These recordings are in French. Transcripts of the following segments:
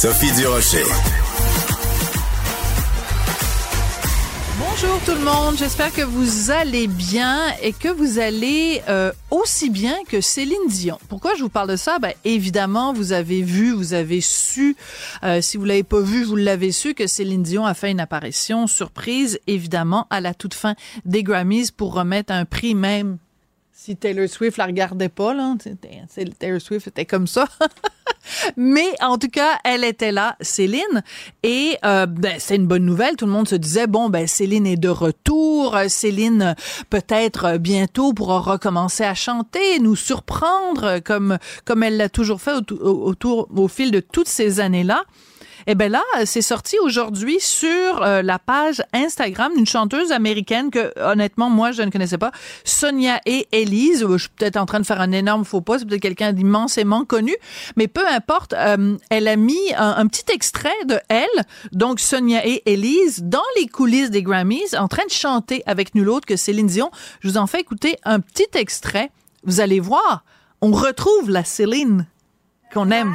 Sophie Durocher. Bonjour tout le monde, j'espère que vous allez bien et que vous allez euh, aussi bien que Céline Dion. Pourquoi je vous parle de ça? Ben évidemment, vous avez vu, vous avez su, euh, si vous l'avez pas vu, vous l'avez su que Céline Dion a fait une apparition surprise, évidemment, à la toute fin des Grammys pour remettre un prix même si Taylor Swift la regardait pas, là, Taylor Swift était comme ça. Mais en tout cas, elle était là, Céline, et euh, ben, c'est une bonne nouvelle. Tout le monde se disait bon, ben Céline est de retour. Céline peut-être bientôt pourra recommencer à chanter, nous surprendre comme comme elle l'a toujours fait autour au fil de toutes ces années-là. Eh bien là, c'est sorti aujourd'hui sur euh, la page Instagram d'une chanteuse américaine que, honnêtement, moi, je ne connaissais pas, Sonia et Elise. Je suis peut-être en train de faire un énorme faux pas, c'est peut-être quelqu'un d'immensément connu, mais peu importe, euh, elle a mis un, petit extrait de elle, donc Sonia et Elise, dans les coulisses des Grammys, en train de chanter avec nul autre que Céline Dion. Je vous en fais écouter un petit extrait. Vous allez voir, on retrouve la Céline qu'on aime.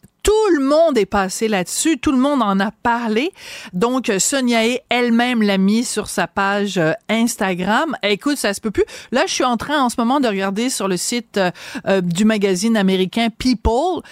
tout le monde est passé là-dessus, tout le monde en a parlé. Donc Sonia E elle-même l'a mis sur sa page euh, Instagram. Écoute, ça se peut plus. Là, je suis en train en ce moment de regarder sur le site euh, euh, du magazine américain People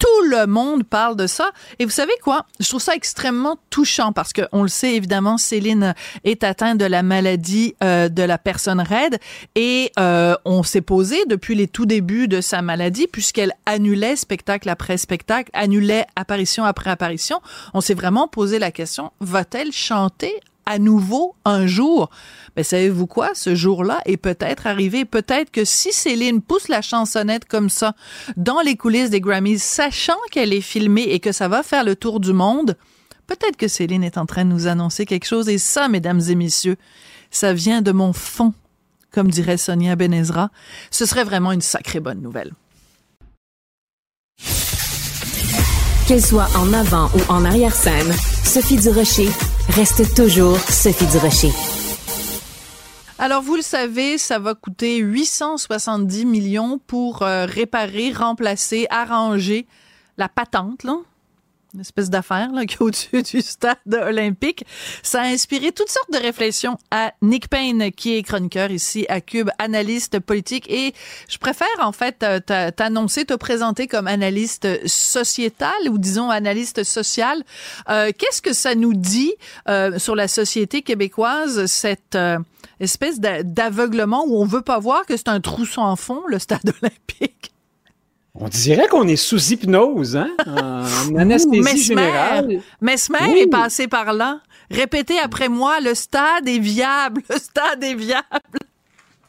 tout le monde parle de ça. Et vous savez quoi? Je trouve ça extrêmement touchant parce que on le sait évidemment, Céline est atteinte de la maladie euh, de la personne raide et euh, on s'est posé depuis les tout débuts de sa maladie puisqu'elle annulait spectacle après spectacle, annulait apparition après apparition. On s'est vraiment posé la question va-t-elle chanter à nouveau un jour. Mais savez-vous quoi? Ce jour-là est peut-être arrivé. Peut-être que si Céline pousse la chansonnette comme ça dans les coulisses des Grammys, sachant qu'elle est filmée et que ça va faire le tour du monde, peut-être que Céline est en train de nous annoncer quelque chose. Et ça, mesdames et messieurs, ça vient de mon fond, comme dirait Sonia Benezra. Ce serait vraiment une sacrée bonne nouvelle. Qu'elle soit en avant ou en arrière-scène, Sophie Durocher reste toujours Sophie Durocher. Alors, vous le savez, ça va coûter 870 millions pour euh, réparer, remplacer, arranger la patente, là, une espèce d'affaire là, qui est au-dessus du stade olympique. Ça a inspiré toutes sortes de réflexions à Nick Payne, qui est chroniqueur ici à Cube, analyste politique. Et je préfère en fait t'annoncer, te présenter comme analyste sociétal ou disons analyste social. Euh, Qu'est-ce que ça nous dit euh, sur la société québécoise, cette euh, espèce d'aveuglement où on veut pas voir que c'est un trou sans fond, le stade olympique? On dirait qu'on est sous hypnose, hein? En anesthésie générale. Mesmer est passé par là. Répétez après moi, le stade est viable, le stade est viable.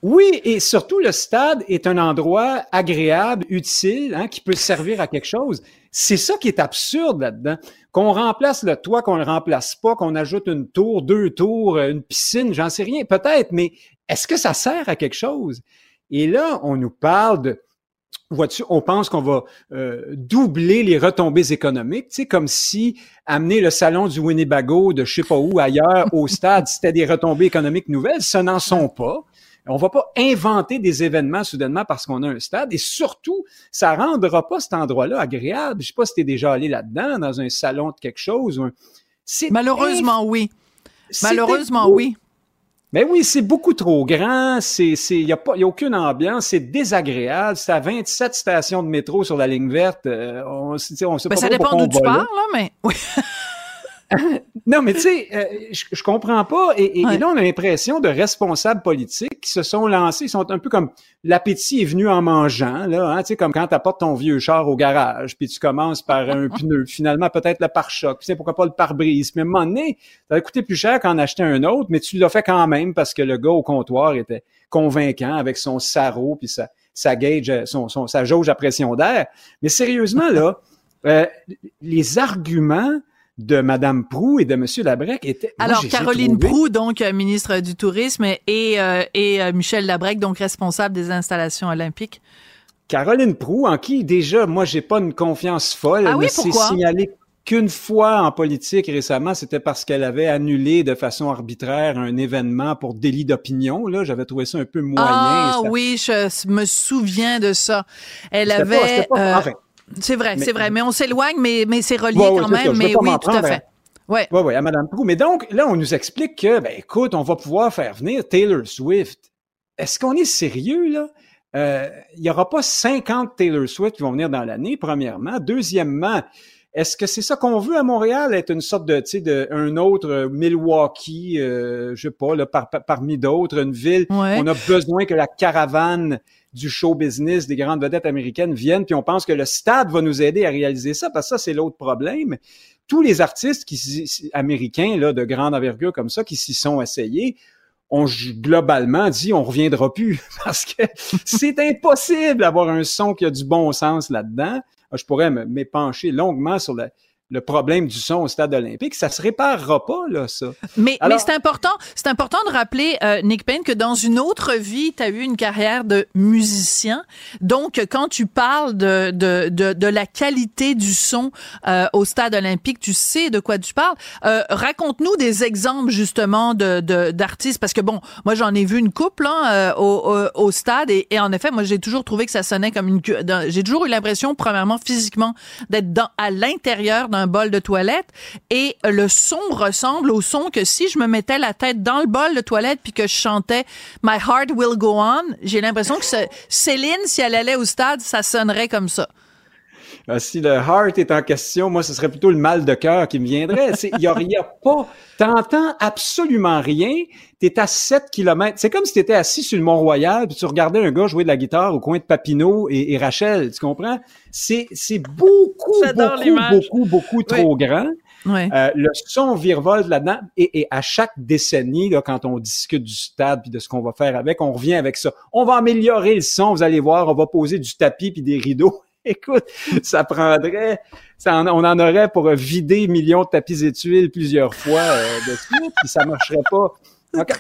Oui, et surtout, le stade est un endroit agréable, utile, hein, qui peut servir à quelque chose. C'est ça qui est absurde là-dedans. Qu'on remplace le toit, qu'on le remplace pas, qu'on ajoute une tour, deux tours, une piscine, j'en sais rien, peut-être, mais est-ce que ça sert à quelque chose? Et là, on nous parle de, vois-tu, on pense qu'on va euh, doubler les retombées économiques, tu sais, comme si amener le salon du Winnebago de je sais pas où ailleurs au stade, c'était des retombées économiques nouvelles, ce n'en sont pas. On va pas inventer des événements soudainement parce qu'on a un stade et surtout, ça rendra pas cet endroit-là agréable. Je sais pas si tu es déjà allé là-dedans, dans un salon de quelque chose. Malheureusement, oui. Malheureusement, oui. Ben oui, c'est beaucoup trop grand, c'est il y a pas y a aucune ambiance, c'est désagréable, c'est à 27 stations de métro sur la ligne verte, euh, on, on sait ben, pas ça dépend d'où tu parles là, mais oui. non, mais tu sais, euh, je, je comprends pas. Et, et- et là, on a l'impression de responsables politiques qui se sont lancés. Ils sont un peu comme l'appétit est venu en mangeant, là. Hein, tu sais, comme quand tu apportes ton vieux char au garage, puis tu commences par un pneu, finalement peut-être le pare-choc, tu sais, pourquoi pas le pare-brise. Mais à un moment donné, ça va coûter plus cher qu'en acheter un autre, mais tu l'as fait quand même parce que le gars au comptoir était convaincant avec son sarrau puis sa, sa gauge, euh, son, son- sa jauge à pression d'air. Mais sérieusement, là, euh, les arguments de Mme Prou et de M. Labrec étaient... moi, Alors, Caroline Proux, donc euh, ministre du Tourisme, et, euh, et euh, Michel Labrec, donc responsable des installations olympiques. Caroline Prou, en qui déjà, moi, j'ai pas une confiance folle. Ah Elle oui, ne s'est signalée qu'une fois en politique récemment, c'était parce qu'elle avait annulé de façon arbitraire un événement pour délit d'opinion. Là, j'avais trouvé ça un peu moyen. Ah Ça- oui, je me souviens de ça. Elle pas- avait... c'était pas- euh, enfin, c'est vrai, c'est vrai, mais on s'éloigne, mais, mais c'est relié Ouais, ouais, quand ça, même. Mais oui, tout à fait. Ouais. Oui, oui, à Mme Prou. Mais donc, là, on nous explique que, ben écoute, on va pouvoir faire venir Taylor Swift. Est-ce qu'on est sérieux, là? Euh, Il y aura pas 50 Taylor Swift qui vont venir dans l'année, premièrement. Deuxièmement, est-ce que c'est ça qu'on veut à Montréal, être une sorte de, tu sais, de, un autre euh, Milwaukee, euh, je sais pas, là, par- par- parmi d'autres, une ville? Ouais. On a besoin que la caravane du show business des grandes vedettes américaines vienne, puis on pense que le stade va nous aider à réaliser ça, parce que ça, c'est l'autre problème tous les artistes qui, américains là, de grande envergure comme ça qui s'y sont essayés ont globalement dit on reviendra plus parce que c'est impossible d'avoir un son qui a du bon sens là-dedans. Ah, Je pourrais m'épancher longuement sur le, le problème du son au stade olympique. Ça se réparera pas, là, ça. Mais, Alors- mais c'est important, c'est important de rappeler, euh, Nick Payne, que dans une autre vie, tu as eu une carrière de musicien. Donc, quand tu parles de, de, de, de la qualité du son euh, au stade olympique, tu sais de quoi tu parles. Euh, Raconte-nous des exemples, justement, de de- d'artistes, parce que, bon, moi, j'en ai vu une couple hein, euh, au, au, au stade, et, et en effet, moi, j'ai toujours trouvé que ça sonnait comme une... J'ai toujours eu l'impression, premièrement, physiquement, d'être dans à l'intérieur d'un bol de toilette et le son ressemble au son que si je me mettais la tête dans le bol de toilette puis que je chantais My Heart Will Go On, j'ai l'impression que Céline, si elle allait au stade, ça sonnerait comme ça. Ah, si le heart est en question, moi, ce serait plutôt le mal de cœur qui me viendrait. Il y a, a pas, t'entends absolument rien. T'es à 7 kilomètres. C'est comme si t'étais assis sur le Mont-Royal puis tu regardais un gars jouer de la guitare au coin de Papineau et, et Rachel. Tu comprends? C'est, c'est beaucoup, beaucoup, beaucoup, beaucoup trop grand. Ouais. Euh, le son virevolte là-dedans et, et à chaque décennie, là, quand on discute du stade puis de ce qu'on va faire avec, on revient avec ça. On va améliorer le son, vous allez voir, on va poser du tapis puis des rideaux. Écoute, ça prendrait, ça en- on en aurait pour vider millions de tapis et tuiles plusieurs fois euh, de suite, puis ça marcherait pas.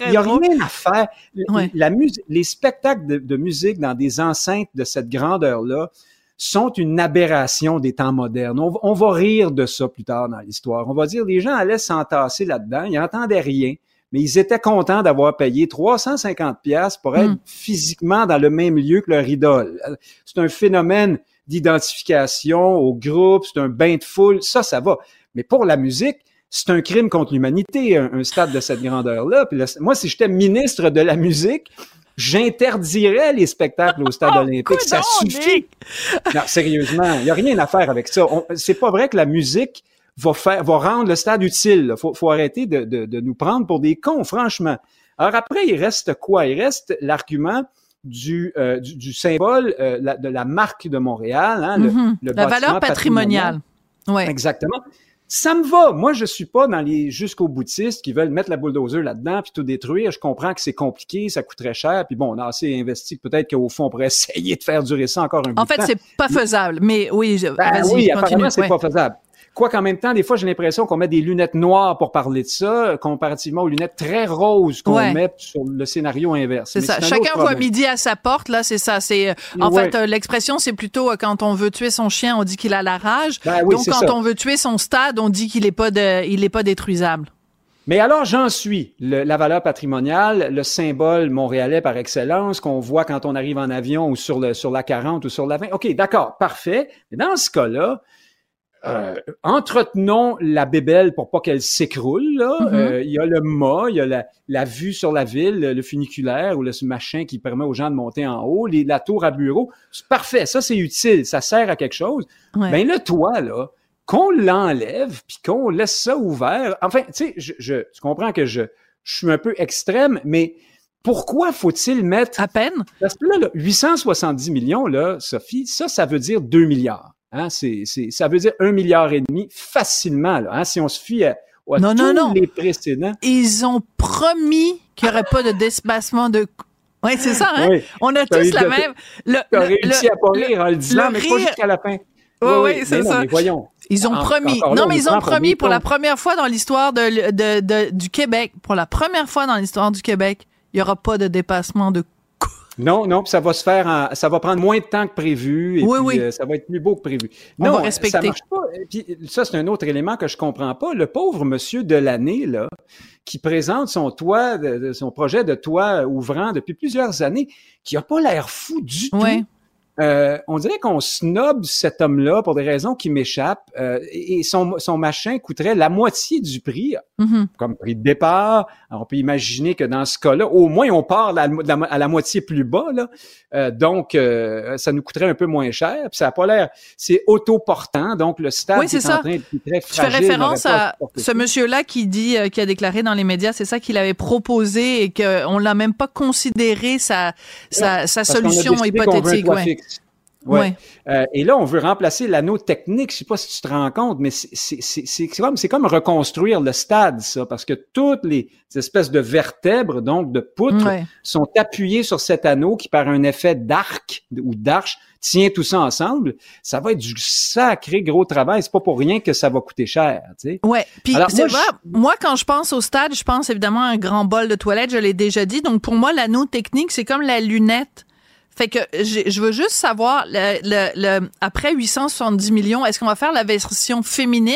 Il y a rien à faire. Ouais. La musique, les spectacles de, de musique dans des enceintes de cette grandeur-là sont une aberration des temps modernes. On, va- on va rire de ça plus tard dans l'histoire. On va dire les gens allaient s'entasser là-dedans, ils n'entendaient rien, mais ils étaient contents d'avoir payé 350 pièces pour être Mm. physiquement dans le même lieu que leur idole. C'est un phénomène d'identification au groupe, c'est un bain de foule, ça, ça va. Mais pour la musique, c'est un crime contre l'humanité, un, un stade de cette grandeur-là. Moi, si j'étais ministre de la musique, j'interdirais les spectacles au stade olympique. Ça suffit. Non, sérieusement, il n'y a rien à faire avec ça. C'est pas vrai que la musique va faire, va rendre le stade utile. Il faut, faut arrêter de, de, de nous prendre pour des cons, franchement. Alors après, il reste quoi? Il reste l'argument du, euh, du, du symbole euh, la- de la marque de Montréal, hein, le- Mhm. le La valeur patrimoniale. Ouais. Exactement. Ça me va. Moi, je suis pas dans les jusqu'au boutistes qui veulent mettre la bulldozer là-dedans puis tout détruire. Je comprends que c'est compliqué, ça coûterait cher. Puis bon, on a assez investi peut-être qu'au fond, on pourrait essayer de faire durer ça encore un bout En de fait, c'est pas faisable, mais oui, je- Ben vas-y, oui, continue. apparemment, c'est Ouais. pas faisable. Quoi qu'en même temps, des fois, j'ai l'impression qu'on met des lunettes noires pour parler de ça, comparativement aux lunettes très roses qu'on Ouais. met sur le scénario inverse. C'est ça. Chacun voit midi à sa porte. Là, c'est ça. C'est euh, en Ouais. fait euh, l'expression, c'est plutôt euh, quand on veut tuer son chien, on dit qu'il a la rage. Ben oui, Donc quand ça. on veut tuer son stade, on dit qu'il est pas de, il est pas détruisable. Mais alors, j'en suis. Le- la valeur patrimoniale, le symbole montréalais par excellence qu'on voit quand on arrive en avion ou sur, le, sur la 40 ou sur la 20. OK, d'accord, parfait. Mais dans ce cas-là, euh, entretenons la bébelle pour pas qu'elle s'écroule. Mhm. Euh, Il y a le mât, il y a la, la vue sur la ville, le, le funiculaire ou le ce machin qui permet aux gens de monter en haut, les, la tour à bureau. C'est parfait, ça c'est utile, ça sert à quelque chose. Ouais. Ben le toit, là, qu'on l'enlève puis qu'on laisse ça ouvert. Enfin, tu sais, je, je, tu comprends que je, je suis un peu extrême, mais pourquoi faut-il mettre... À peine? Parce que là, là, 870 millions, là, Sophie, ça, ça veut dire 2 milliards. Hein? C'est, ça veut dire 1 milliard et demi facilement, là, hein? si on se fie à, à Non, tous non, non. les précédents. Ils ont promis qu'il n'y aurait pas de dépassement de... Oui, c'est ça, hein? Oui. On a tous la même... Le, le- réussi le- à pas rire en le disant, mais pas rire- jusqu'à la fin. Oui, oui, mais c'est non, ça. mais voyons. Ils ont En- promis. encore là, non, on mais ils ont promis pour la première fois dans l'histoire de, de- de- du Québec, pour la première fois dans l'histoire du Québec, il n'y aura pas de dépassement de Non, non, puis ça va se faire, en- ça va prendre moins de temps que prévu, et Oui, puis, oui. euh, ça va être plus beau que prévu. On non, va respecter. ça marche pas. Et Puis ça, c'est un autre élément que je comprends pas. Le pauvre monsieur de l'année là, qui présente son toit, son projet de toit ouvrant depuis plusieurs années, qui a pas l'air fou du tout. Euh, on dirait qu'on snob cet homme-là pour des raisons qui m'échappent. euh, et son, son machin coûterait la moitié du prix, Mhm. comme prix de départ. Alors, on peut imaginer que dans ce cas-là, au moins, on part à la, à la moitié plus bas. Là. Euh, donc, euh, ça nous coûterait un peu moins cher. Puis ça n'a pas l'air... C'est autoportant. Donc, le stade Oui, est, c'est ça. en train de Tu fais référence à ce monsieur-là qui dit, qui a déclaré dans les médias, c'est ça qu'il avait proposé et qu'on l'a même pas considéré sa, solution hypothétique. Ouais. Ouais. Ouais. Euh, et là, on veut remplacer l'anneau technique. Je sais pas si tu te rends compte, mais c'est- comme, comme reconstruire le stade, ça, parce que toutes les espèces de vertèbres, donc de poutres, Ouais. sont appuyées sur cet anneau qui, par un effet d'arc ou d'arche, tient tout ça ensemble. Ça va être du sacré gros travail. C'est pas pour rien que ça va coûter cher, tu sais. Ouais. Puis Alors, c'est moi, vrai, moi quand je pense au stade, je pense évidemment à un grand bol de toilette, je l'ai déjà dit. Donc pour moi, l'anneau technique, c'est comme la lunette. Fait que je veux juste savoir, le, le, le- après 870 millions, est-ce qu'on va faire la version féminine,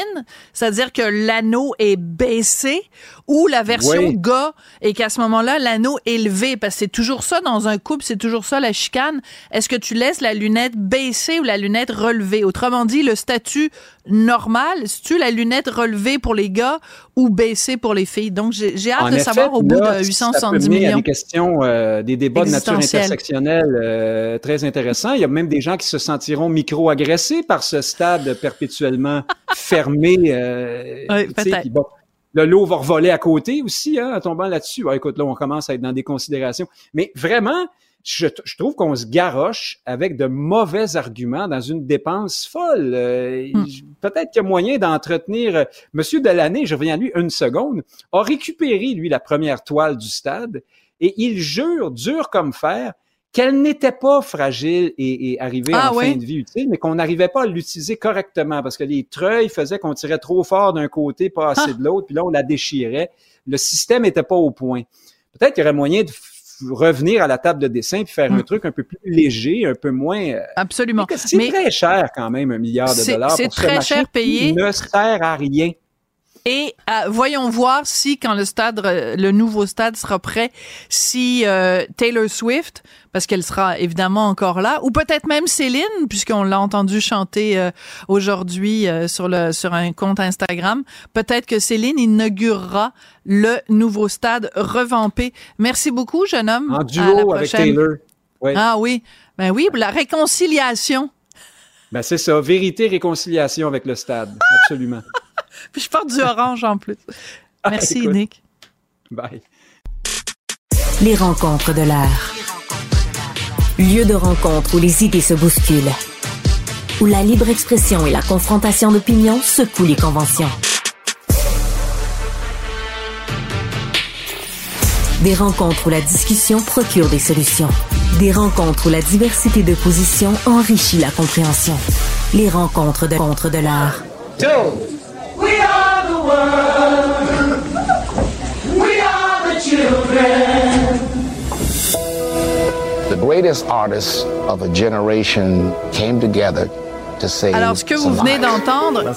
c'est-à-dire que l'anneau est baissé, ou la version Oui. gars et qu'à ce moment-là, l'anneau est élevé, parce que c'est toujours ça dans un couple, c'est toujours ça la chicane. Est-ce que tu laisses la lunette baissée ou la lunette relevée? Autrement dit, le statut normal, c'est-tu la lunette relevée pour les gars ou baissée pour les filles? Donc, j'ai hâte En de effet, savoir au bout là, de ça peut 870 mener à millions. des questions, euh, des débats de nature intersectionnelle euh, très intéressants. Il y a même des gens qui se sentiront micro-agressés par ce stade perpétuellement fermé. Euh, Oui, peut-être. bon, le lot va revoler à côté aussi, hein, en tombant là-dessus. Écoute, là, on commence à être dans des considérations. Mais vraiment, je, je trouve qu'on se garoche avec de mauvais arguments dans une dépense folle. Euh, Hmm. Peut-être qu'il y a moyen d'entretenir. euh, Monsieur Delaney, je reviens à lui une seconde, a récupéré, lui, la première toile du stade et il jure, dur comme fer, qu'elle n'était pas fragile et, et arrivée Ah en fin de vie utile, mais qu'on n'arrivait pas à l'utiliser correctement parce que les treuils faisaient qu'on tirait trop fort d'un côté, pas assez Ah. de l'autre, puis là, on la déchirait. Le système n'était pas au point. Peut-être qu'il y aurait moyen de revenir à la table de dessin puis faire Hmm. un truc un peu plus léger, un peu moins... euh, Absolument. C'est très cher quand même, un milliard de dollars. c'est ce très cher payé. qui ne sert à rien. Et euh, voyons voir si quand le stade, le nouveau stade sera prêt, si euh, Taylor Swift, parce qu'elle sera évidemment encore là, ou peut-être même Céline, puisqu'on l'a entendu chanter euh, aujourd'hui euh, sur le sur un compte Instagram, peut-être que Céline inaugurera le nouveau stade revampé. Merci beaucoup, jeune homme. En À la duo avec prochaine. Taylor. Ouais. Ah oui, ben oui, la réconciliation. Ben c'est ça, vérité, réconciliation avec le stade. Absolument. Puis je porte du orange en plus. Merci, Écoute. Nick. Bye. Les rencontres de l'art. Lieu de rencontre où les idées se bousculent. Où la libre expression et la confrontation d'opinions secouent les conventions. Des rencontres où la discussion procure des solutions. Des rencontres où la diversité de positions enrichit la compréhension. Les rencontres de contre de l'art. We are the world. We are the children. The greatest artists of a generation came together Alors, ce que vous venez d'entendre,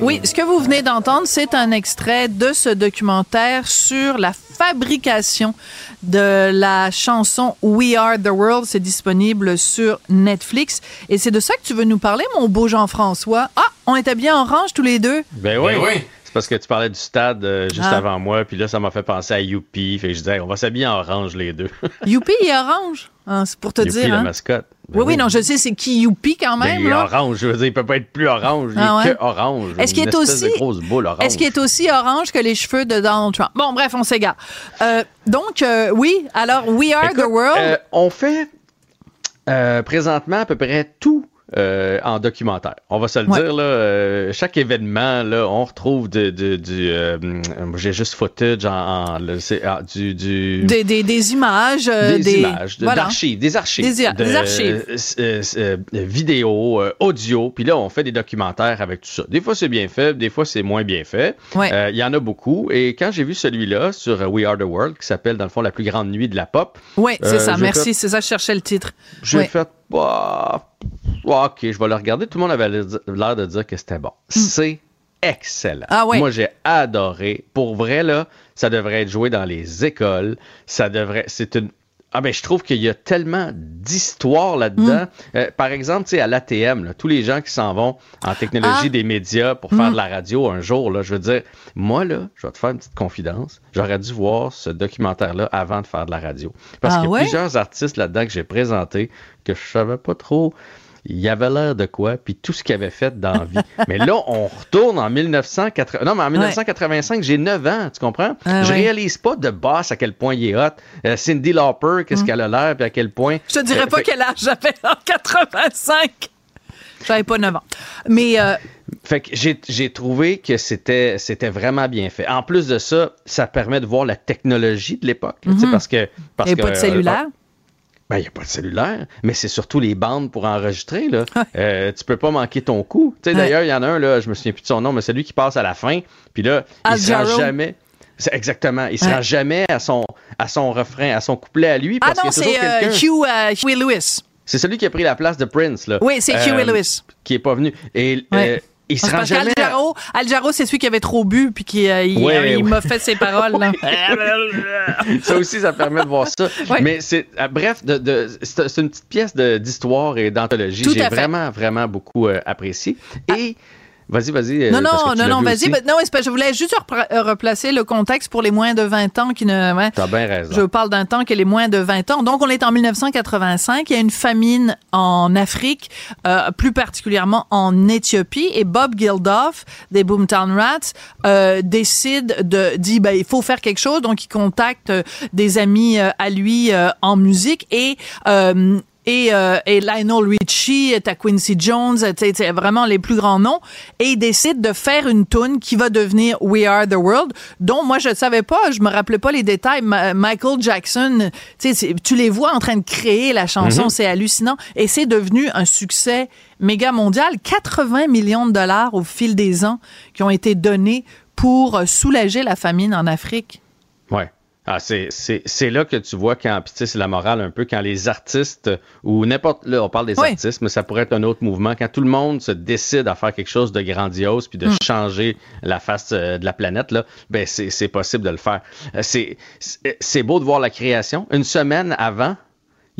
oui, ce que vous venez d'entendre, c'est un extrait de ce documentaire sur la fabrication de la chanson We Are the World. C'est disponible sur Netflix. Et c'est de ça que tu veux nous parler, mon beau Jean-François? Ah, on était bien orange tous les deux. Ben oui. Ben oui. Parce que tu parlais du stade euh, juste Ah. avant moi, puis là, ça m'a fait penser à Youpi. Fait que je disais, on va s'habiller en orange les deux. Youpi, il est orange? Hein, c'est pour te Youpi, dire. la Hein? mascotte. Ben Oui, oui, non, je sais, c'est qui Youpi quand Ben, même. il est là. orange, je veux dire, il peut pas être plus orange. Il Ah est ouais? que orange. Est-ce qu'il est aussi-. Est-ce qu'il est aussi orange que les cheveux de Donald Trump? Bon, bref, on s'égare. Euh, donc, euh, oui, alors, We Are Écoute, the World. on fait présentement à peu près tout euh, en documentaire. On va se le Ouais. dire, là, euh, chaque événement, là, on retrouve de, de- du... euh, J'ai juste footage en, en- le- c'est- ah, du... du des, des, des images. des, images, de- voilà. d'archives, des archives. Des des archives. euh, audio, puis là, on fait des documentaires avec tout ça. Des fois, c'est bien fait, des fois, c'est moins bien fait. Ouais. Il y en a beaucoup. Et quand j'ai vu celui-là sur We Are the World, qui s'appelle, dans le fond, La plus grande nuit de la pop, Oui, c'est ça. Merci, c'est ça, je cherchais le titre. j'ai Ouais. fait, bah, ok, je vais le regarder. Tout le monde avait l'air de dire que c'était bon. C'est excellent. Ah ouais. Moi, j'ai adoré. Pour vrai, là, ça devrait être joué dans les écoles. Ça devrait. C'est une. Ah ben je trouve qu'il y a tellement d'histoires là-dedans. Mm. Euh, par exemple, tu sais, à l'ATM, là, tous les gens qui s'en vont en technologie Ah. des médias pour faire de la radio un jour, là, je veux dire, moi, là, je vais te faire une petite confidence. J'aurais dû voir ce documentaire-là avant de faire de la radio. Parce Ah qu'il y a ouais? plusieurs artistes là-dedans que j'ai présentés que je savais pas trop. Il y avait l'air de quoi, puis tout ce qu'il avait fait dans la vie. mais là, on retourne en 1980. Non, mais en 1985, j'ai 9 ans, tu comprends? Ah je ouais. réalise pas de boss à quel point il est hot. Euh, Cindy Lauper, qu'est-ce qu'elle a l'air, puis à quel point. Mm. Je te dirais Euh, pas fait- quel âge j'avais en 85. J'avais pas 9 ans. Mais euh, Fait que j'ai, trouvé que c'était, c'était vraiment bien fait. En plus de ça, ça permet de voir la technologie de l'époque. tu sais, Parce que. Parce il n'y que, pas de cellulaire? Ben, il n'y a pas de cellulaire, mais c'est surtout les bandes pour enregistrer. Là. Euh, tu peux pas manquer ton coup. Tu sais, Ouais. D'ailleurs, il y en a un, là, je me souviens plus de son nom, mais celui qui passe à la fin. Puis là, Al il se rend Jarreau. jamais. c'est exactement. Il se rend Ouais. jamais à son, à son refrain, à son couplet à lui. Ah non, c'est euh, Hugh, euh, Huey Lewis. C'est celui qui a pris la place de Prince. Là. Oui, c'est Huey Lewis. Qui est pas venu. Et Ouais. Il se C'est rend jamais. qu'Al à- Jarreau, Al Jarreau, c'est celui qui avait trop bu puis qui euh, il, Ouais, euh, il ouais. m'a fait ses paroles. Là. ça aussi, ça permet de voir ça. Ouais. Mais c'est, euh, bref, de, de- c'est une petite pièce de- d'histoire et d'anthologie. J'ai vraiment, vraiment beaucoup euh, apprécié. Et vas-y, vas-y. euh, Non, non, non, non, vas-y. Ben, non, je voulais juste euh, replacer le contexte pour les moins de 20 ans qui ne. ouais. T'as bien raison. Je parle d'un temps que les moins de 20 ans. Donc, on est en 1985. Il y a une famine en Afrique, euh, plus particulièrement en Éthiopie. Et Bob Geldof, des Boomtown Rats, euh, décide de dit ben il faut faire quelque chose. Donc, il contacte euh, des amis euh, à lui euh, en musique et euh, et, euh, et Lionel Richie, t'as Quincy Jones, tu sais, tu sais, vraiment les plus grands noms, et il décide de faire une tune qui va devenir We Are the World, dont moi je ne savais pas, je me rappelais pas les détails. Ma- Michael Jackson, tu les vois en train de créer la chanson, c'est hallucinant, et c'est devenu un succès méga mondial, 80 millions de dollars au fil des ans qui ont été donnés pour euh, soulager la famine en Afrique. Ah, c'est, c'est, c'est là que tu vois quand, puis tu sais, c'est la morale un peu, quand les artistes, ou n'importe, là, on parle des Oui. artistes, mais ça pourrait être un autre mouvement, quand tout le monde se décide à faire quelque chose de grandiose, puis de Hmm. changer la face euh, de la planète, là, ben, c'est, c'est possible de le faire. Euh, c'est beau de voir la création. Une semaine avant,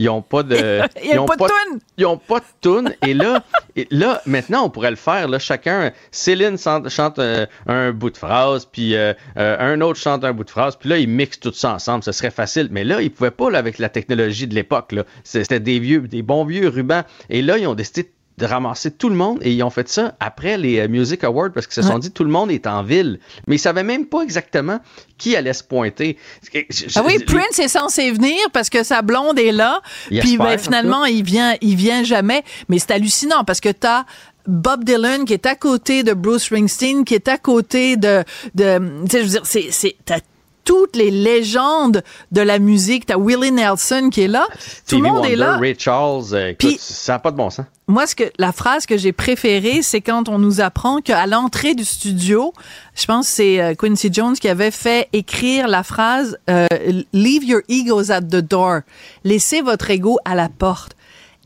ils ont pas de. Ils ont pas de toune. Ils ont pas de tune. Et là, et là, maintenant, on pourrait le faire. Là, chacun, Céline chante, chante un, bout de phrase, puis euh, euh, un autre chante un bout de phrase, puis là, ils mixent tout ça ensemble. Ce serait facile. Mais là, ils pouvaient pas là, avec la technologie de l'époque. C'était des vieux, des bons vieux rubans. Et là, ils ont décidé de ramasser tout le monde et ils ont fait ça après les euh, Music Awards parce qu'ils se sont Ouais. dit tout le monde est en ville. Mais ils savaient même pas exactement qui allait se pointer. Ah oui, Je- Prince est censé venir parce que sa blonde est là. Il Puis espère, ben, en finalement, il vient, il vient jamais. Mais c'est hallucinant parce que t'as Bob Dylan qui est à côté de Bruce Springsteen, qui est à côté de, de tu sais, je veux dire, c'est, c'est, t'as toutes les légendes de la musique. T'as Willie Nelson qui est là. Tout le monde Wonder, est là. Ray Charles, euh, écoute, Puis- ça n'a pas de bon sens. Moi, ce que la phrase que j'ai préférée, c'est quand on nous apprend qu'à l'entrée du studio, je pense que c'est euh, Quincy Jones qui avait fait écrire la phrase euh, "Leave your egos at the door", laissez votre ego à la porte.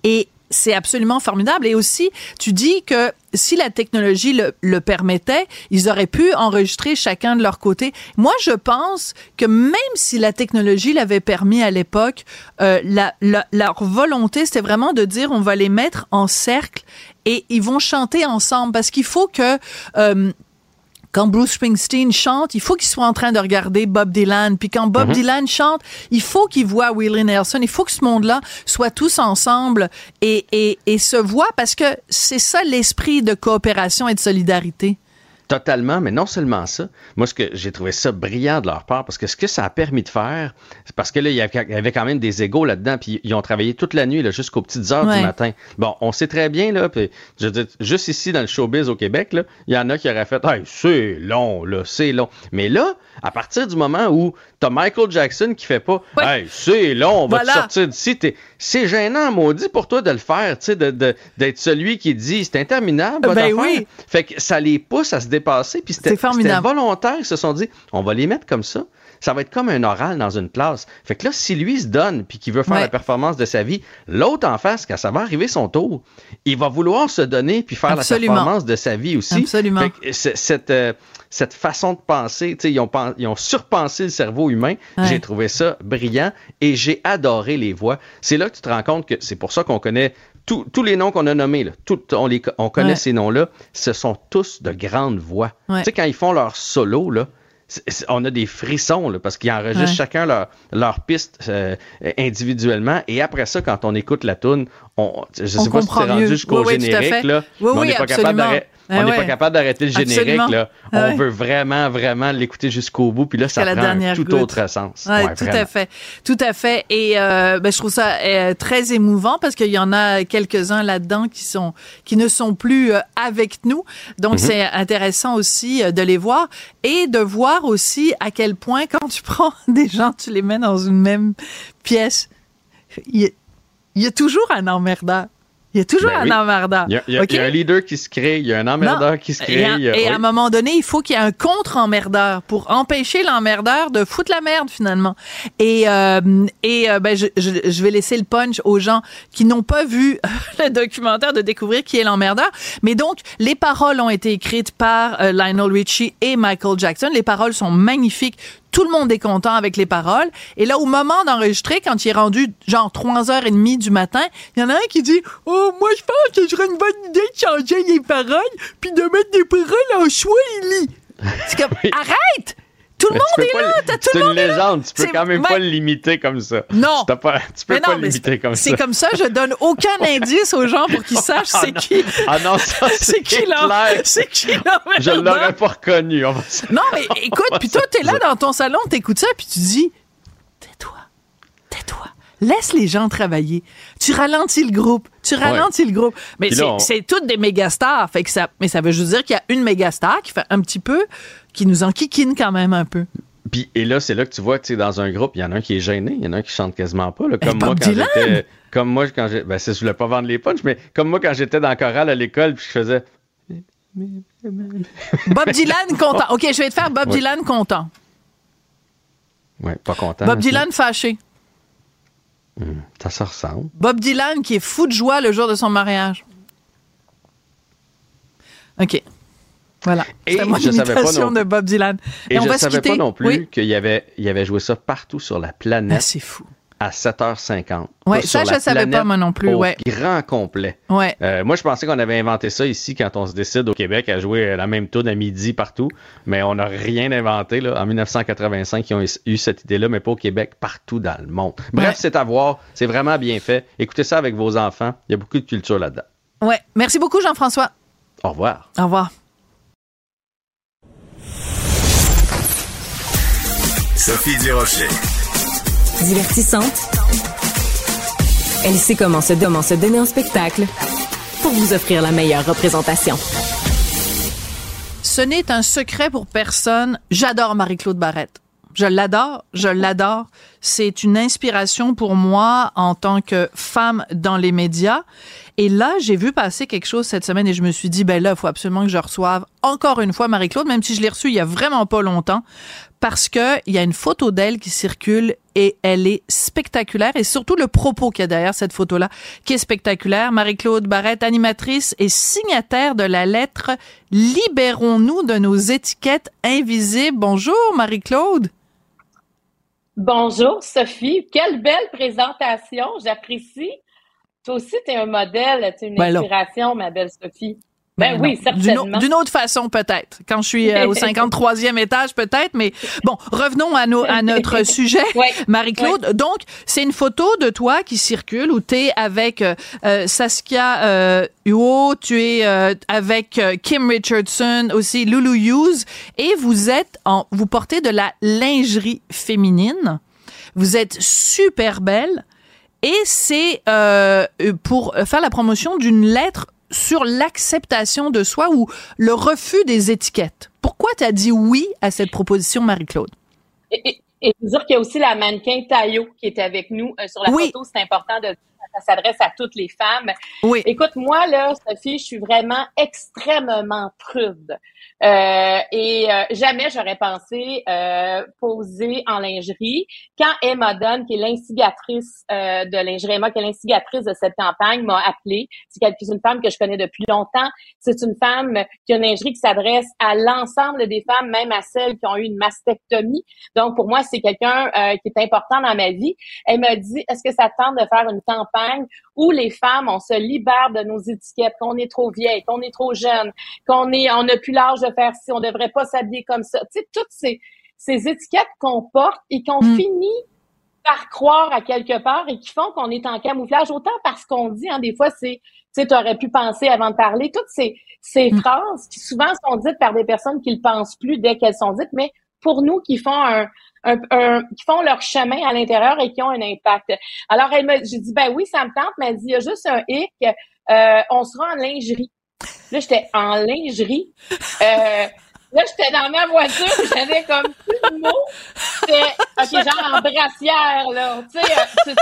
Et c'est absolument formidable. Et aussi, tu dis que si la technologie le, le permettait, ils auraient pu enregistrer chacun de leur côté. Moi, je pense que même si la technologie l'avait permis à l'époque, euh, la, la- leur volonté, c'était vraiment de dire on va les mettre en cercle et ils vont chanter ensemble parce qu'il faut que... euh, quand Bruce Springsteen chante, il faut qu'il soit en train de regarder Bob Dylan. Puis quand Bob Dylan chante, il faut qu'il voit Willie Nelson. Il faut que ce monde-là soit tous ensemble et, et, et se voit parce que c'est ça l'esprit de coopération et de solidarité. Totalement, mais non seulement ça. Moi, ce que j'ai trouvé ça brillant de leur part, parce que ce que ça a permis de faire, c'est parce que là, il y avait quand même des égaux là-dedans, puis ils ont travaillé toute la nuit, là, jusqu'aux petites heures Ouais. du matin. Bon, on sait très bien, là, puis je dire, juste ici, dans le showbiz au Québec, là, il y en a qui auraient fait, hey, c'est long, là, c'est long. Mais là, à partir du moment où t'as Michael Jackson qui fait pas, Ouais. hey, c'est long, on va Voilà. te sortir d'ici, t'es- c'est gênant, maudit, pour toi de le faire, tu sais, de- de- d'être celui qui dit, c'est interminable, Ben oui. Fait que ça les pousse à se dépasser. Puis c'était C'est formidable. c'était volontaire. Ils se sont dit, on va les mettre comme ça. Ça va être comme un oral dans une classe. Fait que là, si lui se donne puis qu'il veut faire Ouais. la performance de sa vie, l'autre en face, quand ça va arriver son tour, il va vouloir se donner puis faire Absolument. la performance de sa vie aussi. Absolument. Fait que c- cette, euh, cette façon de penser, tu sais, ils ont, ils ont surpensé le cerveau humain. Ouais. J'ai trouvé ça brillant et j'ai adoré les voix. C'est là que tu te rends compte que c'est pour ça qu'on connaît tous tous les noms qu'on a nommés. Là, Tout- on, les, co- on connaît Ouais. ces noms-là. Ce sont tous de grandes voix. Ouais. Tu sais, quand ils font leur solo, là, on a des frissons là, parce qu'ils enregistrent Ouais. chacun leur, leur piste euh, individuellement. Et après ça, quand on écoute la tune, on, je On sais pas si c'est rendu jusqu'au Oui, générique, là, Oui, mais on oui, n'est pas capable On n'est ouais. pas capable d'arrêter le générique. Absolument. Là. Ah On ouais. veut vraiment, vraiment l'écouter jusqu'au bout. Puis là, ça prend un tout goutte. autre sens. Ouais, tout vraiment. à fait, tout à fait. Et euh, ben, je trouve ça euh, très émouvant parce qu'il y en a quelques-uns là-dedans qui sont qui ne sont plus euh, avec nous. Donc Mhm. c'est intéressant aussi de les voir et de voir aussi à quel point quand tu prends des gens, tu les mets dans une même pièce, il y y a toujours un emmerdeur. Il y a toujours Ben un oui. emmerdeur. Il y, a, il y a- OK? il y a un leader qui se crée, il y a un emmerdeur Non. qui se crée. a- et à un moment donné, il faut qu'il y ait un contre-emmerdeur pour empêcher l'emmerdeur de foutre la merde finalement. Et, euh, et euh, ben, je, je- je vais laisser le punch aux gens qui n'ont pas vu le documentaire de découvrir qui est l'emmerdeur. Mais donc, les paroles ont été écrites par euh, Lionel Richie et Michael Jackson. Les paroles sont magnifiques. Tout le monde est content avec les paroles. Et là, au moment d'enregistrer, quand il est rendu genre 3h30 du matin, il y en a un qui dit « Oh, moi, je pense que ce serait une bonne idée de changer les paroles puis de mettre des paroles en Swahili. » C'est comme « Arrête! Tout le monde est là! T'as tout C'est le une monde est là! légende. Tu peux C'est- quand même pas le limiter comme ça. Non. Tu peux pas le limiter c'est- comme ça. c'est comme ça, je donne aucun indice aux gens pour qu'ils sachent c'est qui. Ah non, ça, C'est c'est qui là? C'est qui Je l'emmerdeur? l'aurais pas reconnu. On va se- Non, mais écoute, puis toi, t'es là dans ton salon, t'écoutes ça, puis tu dis, tais-toi, tais-toi. Laisse les gens travailler. Tu ralentis le groupe. Tu ralentis le groupe. Mais c'est là, on- c'est toutes des méga stars. Fait que ça, mais ça veut juste dire qu'il y a une méga star qui fait un petit peu, qui nous enquiquine quand même un peu. Puis, et là, c'est là que tu vois, tu sais, dans un groupe, il y en a un qui est gêné, il y en a un qui chante quasiment pas. là, comme Bob moi quand Dylan! j'étais. Comme moi quand j'ai. Ben, c'est- je voulais pas vendre les punchs, mais comme moi quand j'étais dans le chorale à l'école, puis je faisais. Bob Dylan content. OK, je vais te faire Bob Ouais. Dylan content. Ouais, pas content. Bob Dylan fâché. Ça, ça ressemble. Bob Dylan qui est fou de joie le jour de son mariage. OK. Voilà. Et mon je savais pas non- de Bob Dylan. Et, on je se savais quitter. pas non plus Oui. qu'il avait, il avait joué ça partout sur la planète Ah, c'est fou. À 7h50. Ouais, Pas ça, je la savais pas, moi non plus, Au ouais. grand complet. Ouais. Euh, moi, je pensais qu'on avait inventé ça ici quand on se décide au Québec à jouer la même tune à midi partout, mais on n'a rien inventé. Là. En 1985, ils ont eu cette idée-là, mais pas au Québec, partout dans le monde. Bref, Ouais. c'est à voir. C'est vraiment bien fait. Écoutez ça avec vos enfants. Il y a beaucoup de culture là-dedans. Ouais. Merci beaucoup, Jean-François. Au revoir. Au revoir. Sophie Durocher. Divertissante. Elle sait comment se, comment se donner en spectacle pour vous offrir la meilleure représentation. Ce n'est un secret pour personne. J'adore Marie-Claude Barrette. Je l'adore, je l'adore. C'est une inspiration pour moi en tant que femme dans les médias. Et là, j'ai vu passer quelque chose cette semaine et je me suis dit, ben là, il faut absolument que je reçoive encore une fois Marie-Claude, même si je l'ai reçue il y a vraiment pas longtemps, parce que il y a une photo d'elle qui circule et elle est spectaculaire et surtout le propos qu'il y a derrière cette photo-là qui est spectaculaire. Marie-Claude Barrette, animatrice et signataire de la lettre Libérons-nous de nos étiquettes invisibles. Bonjour Marie-Claude. Bonjour Sophie, quelle belle présentation, j'apprécie. Toi aussi, tu es un modèle, tu es une Ben là. inspiration, ma belle Sophie. Ben oui, certainement. D'une autre façon, peut-être. Quand je suis euh, au 53e étage, peut-être. Mais bon, revenons à, nos, à notre sujet, Ouais. Marie-Claude. Donc, c'est une photo de toi qui circule où tu es avec euh, euh, Saskia euh, Huo, tu es euh, avec Kim Richardson, aussi Lulu Hughes, et vous êtes en, vous portez de la lingerie féminine. Vous êtes super belle. Et c'est euh, pour faire la promotion d'une lettre sur l'acceptation de soi ou le refus des étiquettes. Pourquoi tu as dit oui à cette proposition, Marie-Claude? Et, et, et dire qu'il y a aussi la mannequin Tayo qui est avec nous euh, sur la Oui. photo. C'est important de ça s'adresse à toutes les femmes. Oui. Écoute, moi, là, Sophie, je suis vraiment extrêmement prude. Euh, et euh, jamais j'aurais pensé euh, poser en lingerie. Quand Emma Dunn, qui est l'instigatrice euh, de lingerie, Emma, qui est l'instigatrice de cette campagne, m'a appelée. C'est une femme que je connais depuis longtemps. C'est une femme qui a une lingerie qui s'adresse à l'ensemble des femmes, même à celles qui ont eu une mastectomie. Donc, pour moi, c'est quelqu'un euh, qui est important dans ma vie. Elle m'a dit, est-ce que ça te tente de faire une campagne où les femmes, on se libère de nos étiquettes, qu'on est trop vieille, qu'on est trop jeune, qu'on est, on n'a plus l'âge de faire ci, on devrait pas s'habiller comme ça. Tu sais, toutes ces, ces étiquettes qu'on porte et qu'on Mm. finit par croire à quelque part et qui font qu'on est en camouflage, autant parce qu'on dit, hein, des fois, c'est, tu sais, t'aurais pu penser avant de parler, toutes ces, ces Mm. phrases qui souvent sont dites par des personnes qui le pensent plus dès qu'elles sont dites, mais pour nous qui font un, un, un- qui font leur chemin à l'intérieur et qui ont un impact. Alors, elle m'a, j'ai dit, ben oui, ça me tente, mais elle dit, il y a juste un hic, euh, on sera en lingerie. Là, j'étais en lingerie. Euh, là, j'étais dans ma voiture, j'avais comme plus de mots. C'était, OK, genre en brassière, là. Tu sais,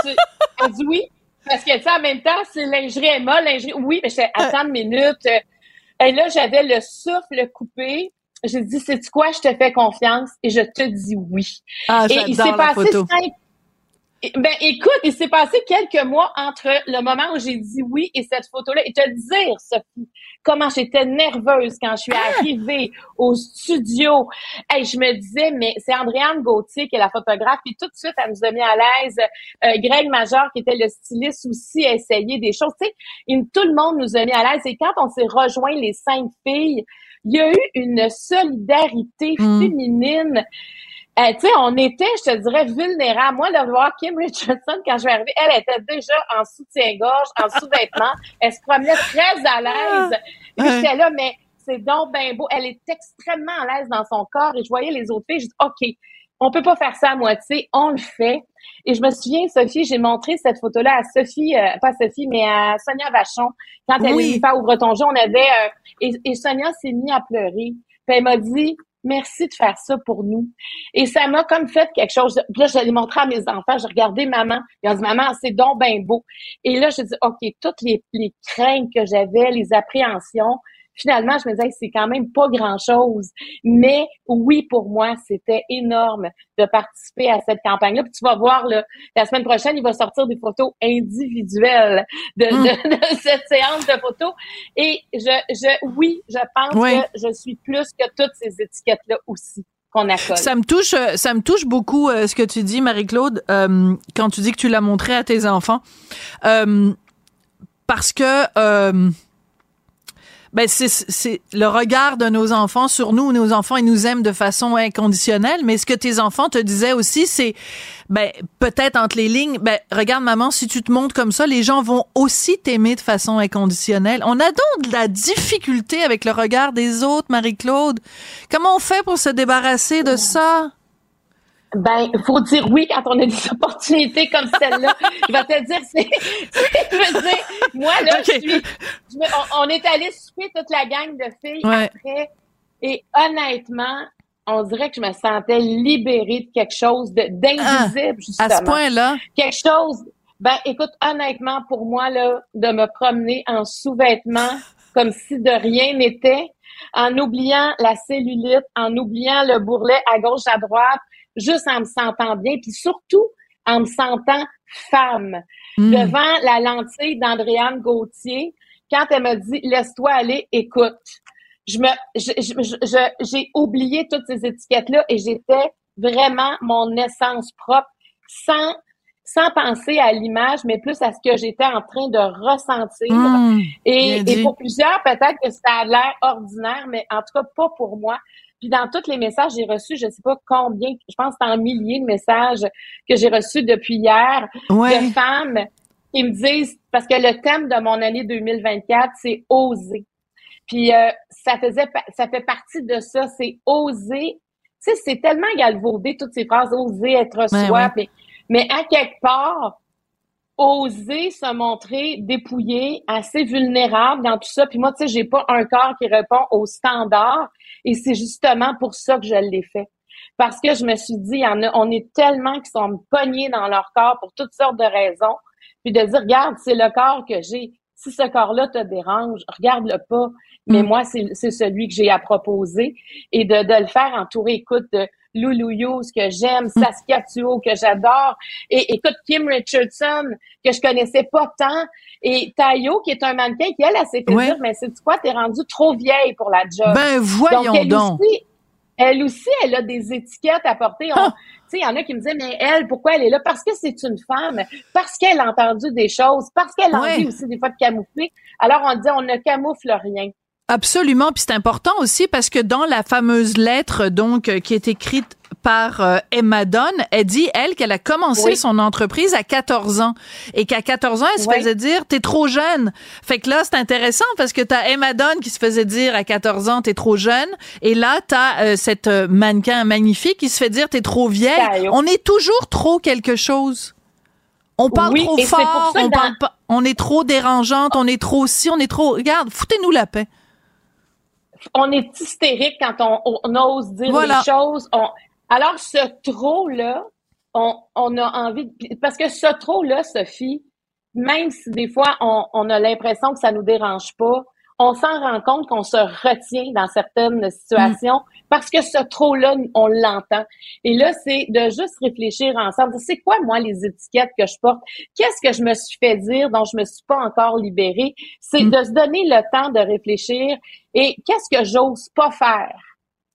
euh, elle dit oui. Parce que, tu sais, en même temps, c'est lingerie Emma, lingerie. Oui, mais j'étais, attends une minute. Euh, Et là, j'avais le souffle coupé. J'ai dit, c'est quoi, je te fais confiance et je te dis oui. Ah, Et il s'est passé cinq- Et- Ben, écoute, il s'est passé quelques mois entre le moment où j'ai dit oui et cette photo-là. Et te dire, Sophie, comment j'étais nerveuse quand je suis Ah! arrivée au studio. Hey, je me disais, mais c'est Andréane Gauthier qui est la photographe. Puis tout de suite, elle nous a mis à l'aise. Euh, Greg Major, qui était le styliste aussi, a essayé des choses. Tu sais, et tout le monde nous a mis à l'aise. Et quand on s'est rejoint les cinq filles, il y a eu une solidarité Mm. féminine. Euh, tu sais, on était, je te dirais, vulnérables. Moi, de voir Kim Richardson, quand je suis arrivée, elle était déjà en soutien-gorge, en sous-vêtements. elle se promenait très à l'aise. Ouais. j'étais là, mais c'est donc ben beau. Elle est extrêmement à l'aise dans son corps. Et je voyais les autres filles. Je dis, OK, on peut pas faire ça à moitié. On le fait. Et je me souviens, Sophie, j'ai montré cette photo-là à Sophie, euh, pas Sophie, mais à Sonia Vachon. Quand elle Oui. est Ouvre ton jeu, on avait... euh, et, et Sonia s'est mise à pleurer. Puis elle m'a dit, merci de faire ça pour nous. Et ça m'a comme fait quelque chose. Puis là, je l'ai montré à mes enfants. J'ai regardé maman. Ils ont dit, maman, c'est donc bien beau. Et là, je dis, OK, toutes les, les craintes que j'avais, les appréhensions, finalement, je me disais, c'est quand même pas grand-chose. Mais oui, pour moi, c'était énorme de participer à cette campagne-là. Puis tu vas voir, là, la semaine prochaine, il va sortir des photos individuelles de, de, de cette séance de photos. Et je, je, oui, je pense Oui. que je suis plus que toutes ces étiquettes-là aussi. Ça me touche, euh, ça me touche beaucoup euh, ce que tu dis, Marie-Claude, euh, quand tu dis que tu l'as montré à tes enfants, Euh, parce que ben c'est c'est le regard de nos enfants sur nous. Nos enfants, ils nous aiment de façon inconditionnelle. Mais ce que tes enfants te disaient aussi, c'est ben peut-être entre les lignes. Ben regarde maman, si tu te montres comme ça, les gens vont aussi t'aimer de façon inconditionnelle. On a donc de la difficulté avec le regard des autres, Marie-Claude. Comment on fait pour se débarrasser de ça? Ben, faut dire oui quand on a des opportunités comme celle-là. je vais te dire, c'est, je veux dire, moi, là, je suis, je me- on, on est allé souper toute la gang de filles Ouais. après, et honnêtement, on dirait que je me sentais libérée de quelque chose de, d'invisible, justement. À ce point-là, quelque chose. Ben, écoute, honnêtement, pour moi, là, de me promener en sous-vêtements comme si de rien n'était, en oubliant la cellulite, en oubliant le bourrelet à gauche, à droite, juste en me sentant bien, puis surtout en me sentant femme. hmm, Devant la lentille d'Andréane Gauthier, quand elle m'a dit laisse-toi aller, écoute, je me, je, je- je- je- j'ai oublié toutes ces étiquettes-là et j'étais vraiment mon essence propre, sans sans penser à l'image, mais plus à ce que j'étais en train de ressentir. Mmh, et, dit. et pour plusieurs, peut-être que ça a l'air ordinaire, mais en tout cas pas pour moi. Puis dans tous les messages que j'ai reçus, je sais pas combien, je pense que c'est en milliers de messages que j'ai reçus depuis hier Ouais. de femmes qui me disent, parce que le thème de mon année 2024, c'est oser. Puis euh, ça faisait, ça fait partie de ça, c'est oser. Tu sais, c'est tellement galvaudé toutes ces phrases, oser être Ouais, soi. ouais. Mais, mais à quelque part, oser se montrer dépouillé, assez vulnérable dans tout ça. Puis moi, tu sais, j'ai pas un corps qui répond aux standards. Et c'est justement pour ça que je l'ai fait. Parce que je me suis dit, il y en a, on est tellement qui sont pognés dans leur corps pour toutes sortes de raisons. Puis de dire, regarde, c'est le corps que j'ai. Si ce corps-là te dérange, regarde-le pas. Mais Mm. moi, c'est c'est celui que j'ai à proposer. Et de, de le faire entouré, écoute, de Loulou ce que j'aime, Saskia Tuo, que j'adore. Et écoute, Kim Richardson, que je connaissais pas tant. Et Tayo, qui est un mannequin, qui, elle, elle s'est fait Ouais. dire, mais c'est quoi, t'es rendue trop vieille pour la job? Ben voyons elle donc. Aussi, elle aussi, elle a des étiquettes à porter. On- Ah. Tu sais, il y en a qui me disaient, mais elle, pourquoi elle est là? Parce que c'est une femme, parce qu'elle a entendu des choses, parce qu'elle a Ouais. envie aussi des fois de camoufler. Alors, on dit, on ne camoufle rien. Absolument, puis c'est important aussi parce que dans la fameuse lettre donc euh, qui est écrite par euh, Emma Dunn, elle dit elle qu'elle a commencé Oui. son entreprise à 14 ans et qu'à 14 ans elle se Oui. faisait dire t'es trop jeune. Fait que là c'est intéressant parce que t'as Emma Dunn qui se faisait dire à 14 ans t'es trop jeune et là t'as euh, cette euh, mannequin magnifique qui se fait dire t'es trop vieille. On est toujours trop quelque chose. On parle Oui, trop fort, on dans- parle pas, on est trop dérangeante, on est trop si, on est trop. Regarde, foutez-nous la paix. On est hystérique quand on, on ose dire Voilà. les choses. On- alors, ce trop-là, on, on a envie... de- Parce que ce trop-là, Sophie, même si des fois, on, on a l'impression que ça nous dérange pas, on s'en rend compte qu'on se retient dans certaines situations parce que ce trop-là, on l'entend. Et là, c'est de juste réfléchir ensemble. C'est quoi, moi, les étiquettes que je porte? Qu'est-ce que je me suis fait dire dont je me suis pas encore libérée? C'est Mm. de se donner le temps de réfléchir et qu'est-ce que j'ose pas faire?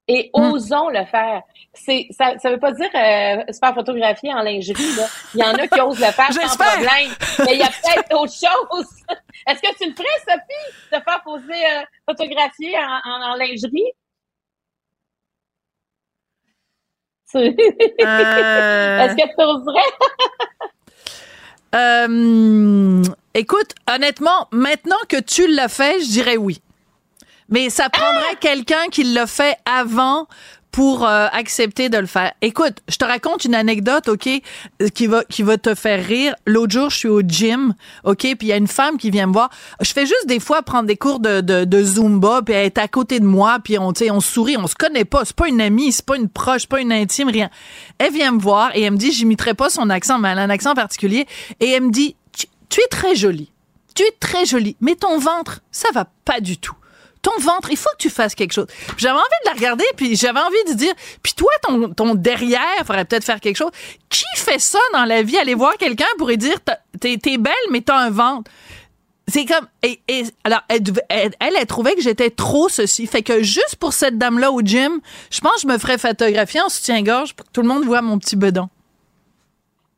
Et Mm. osons le faire. C'est ça, ça veut pas dire euh, se faire photographier en lingerie. Là. Il y en a qui osent le faire sans problème. Mais il y a peut-être autre chose. Est-ce que tu le ferais, Sophie, de faire poser euh, photographier en, en, en lingerie? Euh, Est-ce que tu oserais? écoute, honnêtement, maintenant que tu l'as fait, je dirais oui. Mais ça prendrait quelqu'un qui l'a fait avant pour euh, accepter de le faire. Écoute, je te raconte une anecdote, OK, euh, qui va qui va te faire rire. L'autre jour, je suis au gym, OK, puis il y a une femme qui vient me voir. Je fais juste des fois prendre des cours de, de, de Zumba, puis elle est à côté de moi, puis on, tu on sourit, on se connaît pas. C'est pas une amie, c'est pas une proche, pas une intime, rien. Elle vient me voir et elle me dit, j'imiterai pas son accent, mais elle a un accent particulier, et elle me dit, tu, tu es très jolie. Tu es très jolie, mais ton ventre, ça va pas du tout ton ventre, il faut que tu fasses quelque chose. J'avais envie de la regarder, puis j'avais envie de dire, puis toi, ton, ton derrière, faudrait peut-être faire quelque chose. Qui fait ça dans la vie? Aller voir quelqu'un pour lui dire, t'es belle, mais t'as un ventre. C'est comme, et, alors, elle, devait- elle, elle, elle trouvait que j'étais trop ceci. Fait que juste pour cette dame-là au gym, je pense que je me ferais photographier en soutien-gorge pour que tout le monde voit mon petit bedon.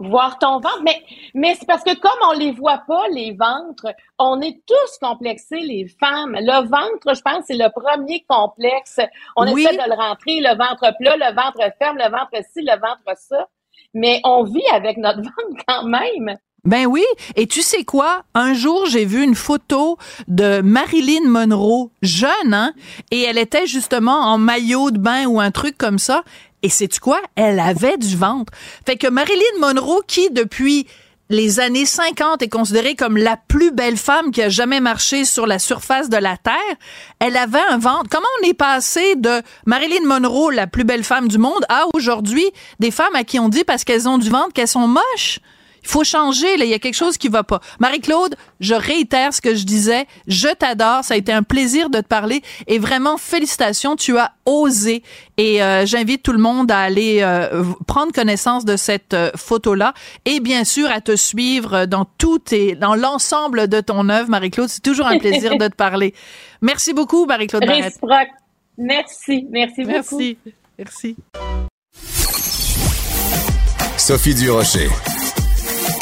Voir ton ventre. Mais, mais c'est parce que comme on les voit pas, les ventres, on est tous complexés, les femmes. Le ventre, je pense, c'est le premier complexe. On Oui. essaie de le rentrer, le ventre plat, le ventre ferme, le ventre ci, le ventre ça. Mais on vit avec notre ventre quand même. Ben oui, et tu sais quoi? Un jour, j'ai vu une photo de Marilyn Monroe, jeune, hein? Et elle était justement en maillot de bain ou un truc comme ça. Et sais-tu quoi? Elle avait du ventre. Fait que Marilyn Monroe, qui depuis les années 50 est considérée comme la plus belle femme qui a jamais marché sur la surface de la Terre, elle avait un ventre. Comment on est passé de Marilyn Monroe, la plus belle femme du monde, à aujourd'hui des femmes à qui on dit parce qu'elles ont du ventre qu'elles sont moches? Il faut changer, là. Il y a quelque chose qui va pas. Marie-Claude, je réitère ce que je disais. Je t'adore. Ça a été un plaisir de te parler. Et vraiment, félicitations. Tu as osé. Et euh, j'invite tout le monde à aller euh, prendre connaissance de cette euh, photo-là. Et bien sûr, à te suivre dans tout et dans l'ensemble de ton œuvre, Marie-Claude. C'est toujours un plaisir de te parler. Merci beaucoup, Marie-Claude. Merci. Merci beaucoup. Merci. Merci. Sophie Durocher.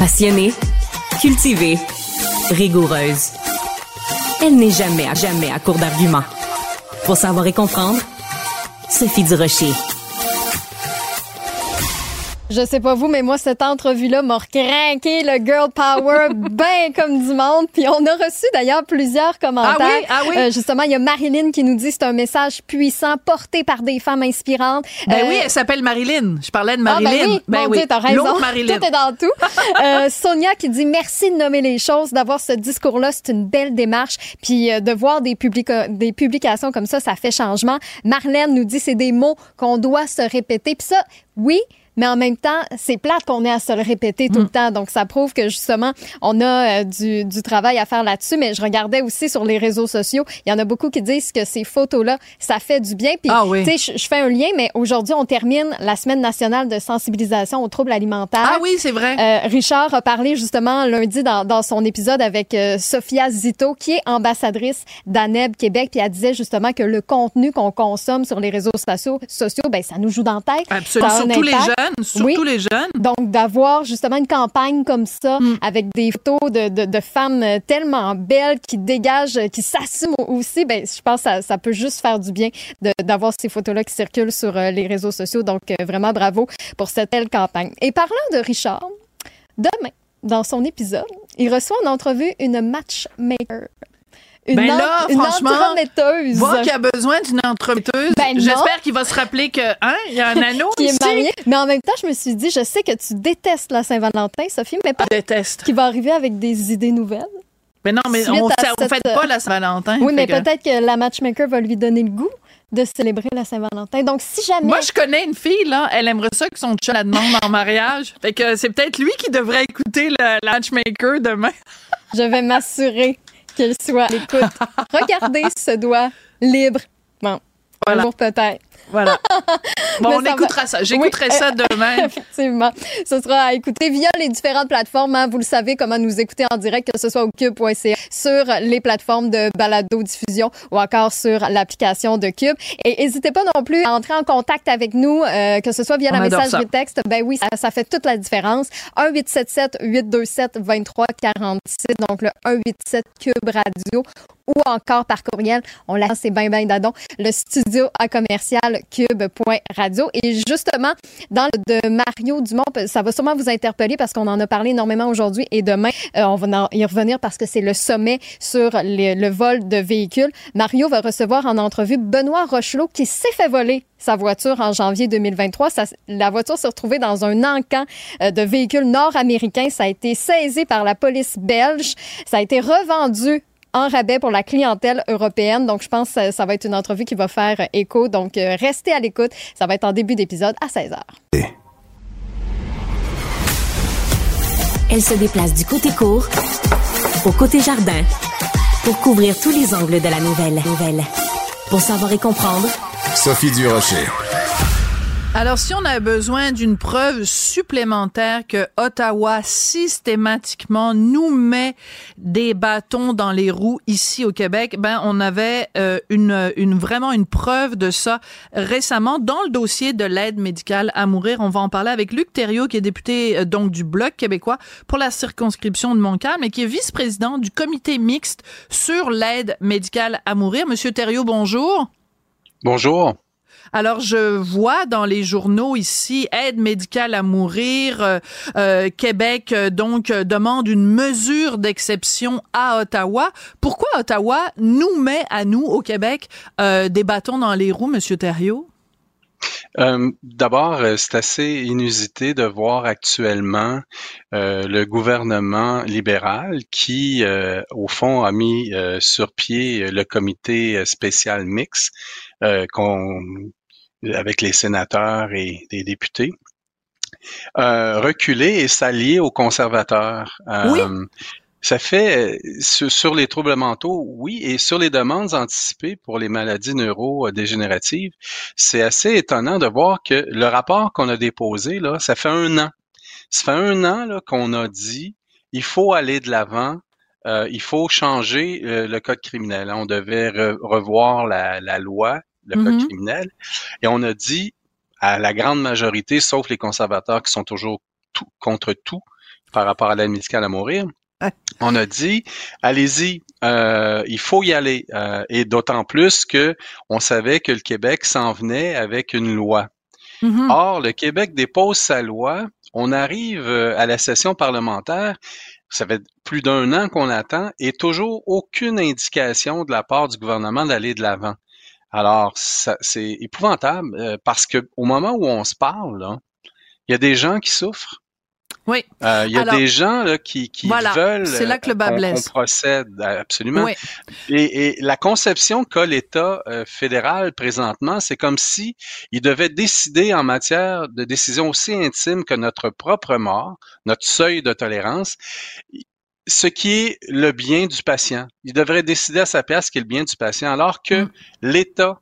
Passionnée, cultivée, rigoureuse. Elle n'est jamais, à jamais à court d'arguments. Pour savoir et comprendre, Sophie Durocher. Je sais pas vous, mais moi, cette entrevue-là m'a craqué le girl power bien comme du monde. Puis on a reçu d'ailleurs plusieurs commentaires. Ah oui? Ah oui? Euh, justement, il y a Marilyn qui nous dit c'est un message puissant porté par des femmes inspirantes. Ben Euh, oui, elle s'appelle Marilyn. Je parlais de ah, Marilyn. ben oui, mon Dieu, t'as raison. L'autre Marilyn. Tout est dans tout. Euh, Sonia qui dit merci de nommer les choses, d'avoir ce discours-là, c'est une belle démarche. Puis euh, de voir des, publica- des publications comme ça, ça fait changement. Marlène nous dit c'est des mots qu'on doit se répéter. Puis ça, oui. Mais en même temps, c'est plate qu'on ait à se le répéter tout le temps. Donc, ça prouve que justement, on a euh, du, du travail à faire là-dessus. Mais je regardais aussi sur les réseaux sociaux. Il y en a beaucoup qui disent que ces photos-là, ça fait du bien. Puis, Ah oui. tu sais, je, fais un lien, mais aujourd'hui, on termine la semaine nationale de sensibilisation aux troubles alimentaires. Ah oui, c'est vrai. Euh, Richard a parlé justement lundi dans, dans son épisode avec euh, Sophia Zito, qui est ambassadrice d'ANEB Québec, puis elle disait justement que le contenu qu'on consomme sur les réseaux sociaux, sociaux ben, ça nous joue dans la tête. Absolument. Surtout les. Jeunes. Surtout Oui. les jeunes. Donc, d'avoir justement une campagne comme ça, Mm. avec des photos de, de, de femmes euh, tellement belles, qui dégagent, euh, qui s'assument aussi, ben, je pense que ça, ça peut juste faire du bien d'avoir ces photos-là qui circulent sur euh, les réseaux sociaux. Donc, vraiment bravo pour cette belle campagne. Et parlant de Richard, demain, dans son épisode, il reçoit en entrevue une matchmaker. Une, Ben en- là, une franchement, entremetteuse. Voir qu'il a besoin d'une entremetteuse. Ben. J'espère qu'il va se rappeler que, hein, il y a un anneau qui ici. est mariée. Mais en même temps, je me suis dit, je sais que tu détestes la Saint-Valentin, Sophie, mais pas Je déteste. qui va arriver avec des idées nouvelles. Mais non, mais Suite on, cette- fête pas la Saint-Valentin. Oui, mais que- peut-être que la matchmaker va lui donner le goût de célébrer la Saint-Valentin. Donc, si jamais... Moi, je connais une fille, là, elle aimerait ça que son chat la demande en mariage. Fait que c'est peut-être lui qui devrait écouter le le matchmaker demain. Je vais m'assurer qu'il soit à l'écoute. Regardez ce doigt libre. Bon, Voilà. un jour peut-être. Voilà. Bon, on ça écoutera va- ça. J'écouterai Oui, ça demain. Effectivement. Ce sera à écouter via les différentes plateformes. hein. Vous le savez comment nous écouter en direct, que ce soit au cube.ca, sur les plateformes de balado-diffusion ou encore sur l'application de Cube. Et n'hésitez pas non plus à entrer en contact avec nous, euh, que ce soit via On la messagerie ça. texte. Ben oui, ça, ça fait toute la différence. 1-877-827-2346, donc le 187 Cube Radio ou encore par courriel. On l'a, c'est ben ben dadon, le studio à commercial cube.radio. Et justement, dans le de Mario Dumont, ça va sûrement vous interpeller parce qu'on en a parlé énormément aujourd'hui et demain, euh, on va y revenir parce que c'est le sommet sur le, vol de véhicules. Mario va recevoir en entrevue Benoît Rochelot qui s'est fait voler sa voiture en janvier 2023. Ça- la voiture s'est retrouvée dans un encan euh, de véhicules nord-américains. Ça a été saisi par la police belge. Ça a été revendu en rabais pour la clientèle européenne. Donc, je pense que ça, va être une entrevue qui va faire écho. Donc, euh, restez à l'écoute. Ça va être en début d'épisode à 16h. Elle se déplace du côté court au côté jardin pour couvrir tous les angles de la nouvelle. nouvelle. Pour savoir et comprendre, Sophie Durocher. Alors, si on a besoin d'une preuve supplémentaire que Ottawa systématiquement nous met des bâtons dans les roues ici au Québec, ben on avait euh, une, une vraiment une preuve de ça récemment dans le dossier de l'aide médicale à mourir. On va en parler avec Luc Thériault, qui est député euh, donc du Bloc québécois pour la circonscription de Montcalm et qui est vice-président du comité mixte sur l'aide médicale à mourir. Monsieur Thériault, bonjour. Bonjour. Alors, je vois dans les journaux ici, aide médicale à mourir, euh, euh, Québec, euh, donc, demande une mesure d'exception à Ottawa. Pourquoi Ottawa nous met à nous, au Québec, des bâtons dans les roues, Monsieur Thériault? D'abord, c'est assez inusité de voir actuellement le gouvernement libéral qui, au fond, a mis sur pied le comité spécial mix euh, qu'on avec les sénateurs et les députés, euh, reculer et s'allier aux conservateurs. Oui. Euh, Ça fait, sur, sur les troubles mentaux, oui, et sur les demandes anticipées pour les maladies neurodégénératives, c'est assez étonnant de voir que le rapport qu'on a déposé, là, ça fait un an. Ça fait un an là, qu'on a dit, il faut aller de l'avant, euh, il faut changer euh, le code criminel. On devait re- revoir la, la loi, le Mhm. code criminel, et on a dit à la grande majorité, sauf les conservateurs qui sont toujours tout, contre tout, par rapport à l'aide médicale à mourir. On a dit, allez-y, euh, il faut y aller. Euh, et d'autant plus que on savait que le Québec s'en venait avec une loi. Mhm. Or, le Québec dépose sa loi. On arrive euh, à la session parlementaire. Ça fait plus d'un an qu'on attend et toujours aucune indication de la part du gouvernement d'aller de l'avant. Alors, ça- c'est épouvantable euh, parce que au moment où on se parle, il y a des gens qui souffrent. Oui. Euh, il y a Alors, des gens là, qui, qui voilà, veulent c'est là que le bas qu'on procède absolument. Oui. Et, et la conception qu'a l'État euh, fédéral présentement, c'est comme si il devait décider en matière de décision aussi intime que notre propre mort, notre seuil de tolérance, ce qui est le bien du patient. Il devrait décider à sa place ce qui est le bien du patient, alors que l'État,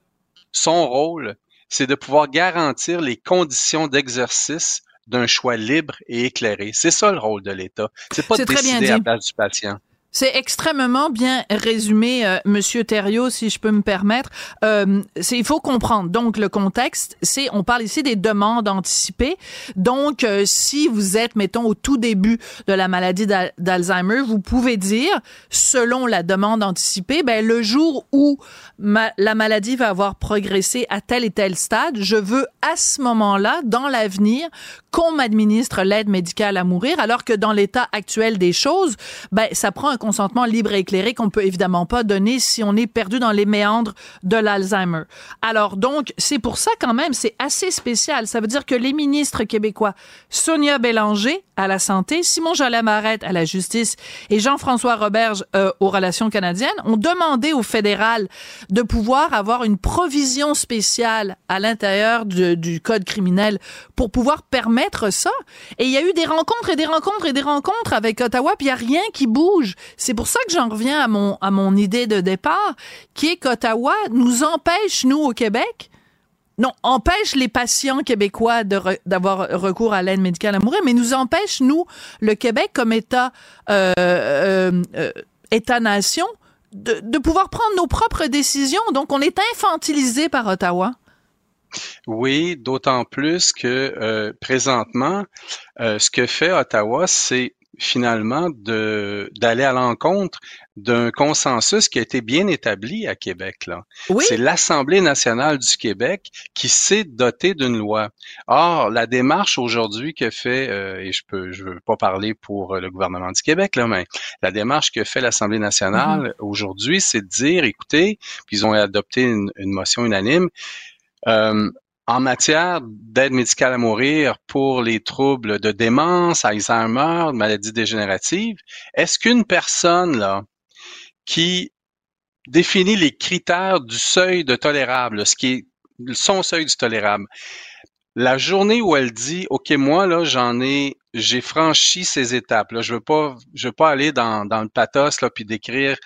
son rôle, c'est de pouvoir garantir les conditions d'exercice d'un choix libre et éclairé. C'est ça le rôle de l'État. C'est pas de décider à la place du patient. C'est extrêmement bien résumé, euh, Monsieur Thériault, si je peux me permettre. Euh, il faut comprendre. Donc, le contexte, c'est, on parle ici des demandes anticipées. Donc, euh, si vous êtes, mettons, au tout début de la maladie d'Al- d'Alzheimer, vous pouvez dire, selon la demande anticipée, ben, le jour où ma- la maladie va avoir progressé à tel et tel stade, je veux à ce moment-là, dans l'avenir, qu'on m'administre l'aide médicale à mourir, alors que dans l'état actuel des choses, ben, ça prend un consentement libre et éclairé qu'on peut évidemment pas donner si on est perdu dans les méandres de l'Alzheimer. Alors donc, c'est pour ça quand même, c'est assez spécial. Ça veut dire que les ministres québécois, Sonia Bélanger à la santé, Simon Jolet Marette à la justice et Jean-François Roberge euh, aux relations canadiennes, ont demandé au fédéral de pouvoir avoir une provision spéciale à l'intérieur du, du code criminel pour pouvoir permettre ça. Et il y a eu des rencontres et des rencontres et des rencontres avec Ottawa, puis il y a rien qui bouge. C'est pour ça que j'en reviens à mon à mon idée de départ, qui est qu'Ottawa nous empêche nous au Québec non, empêche les patients québécois d'avoir recours à l'aide médicale à mourir, mais nous empêche, nous, le Québec, comme État, euh, euh, euh, État-nation, de, de pouvoir prendre nos propres décisions. Donc, on est infantilisé par Ottawa. Oui, d'autant plus que euh, présentement, ce que fait Ottawa, c'est finalement de d'aller à l'encontre d'un consensus qui a été bien établi à Québec. Là. Oui. C'est l'Assemblée nationale du Québec qui s'est dotée d'une loi. Or, la démarche aujourd'hui que fait, euh, et je peux, je veux pas parler pour euh, le gouvernement du Québec, là, mais la démarche que fait l'Assemblée nationale aujourd'hui, c'est de dire, écoutez, puis ils ont adopté une, une motion unanime, euh, en matière d'aide médicale à mourir pour les troubles de démence, Alzheimer, maladies dégénératives, est-ce qu'une personne là qui définit les critères du seuil de tolérable, ce qui est son seuil du tolérable, la journée où elle dit OK moi là j'en ai j'ai franchi ces étapes là je veux pas je veux pas aller dans, le pathos là puis décrire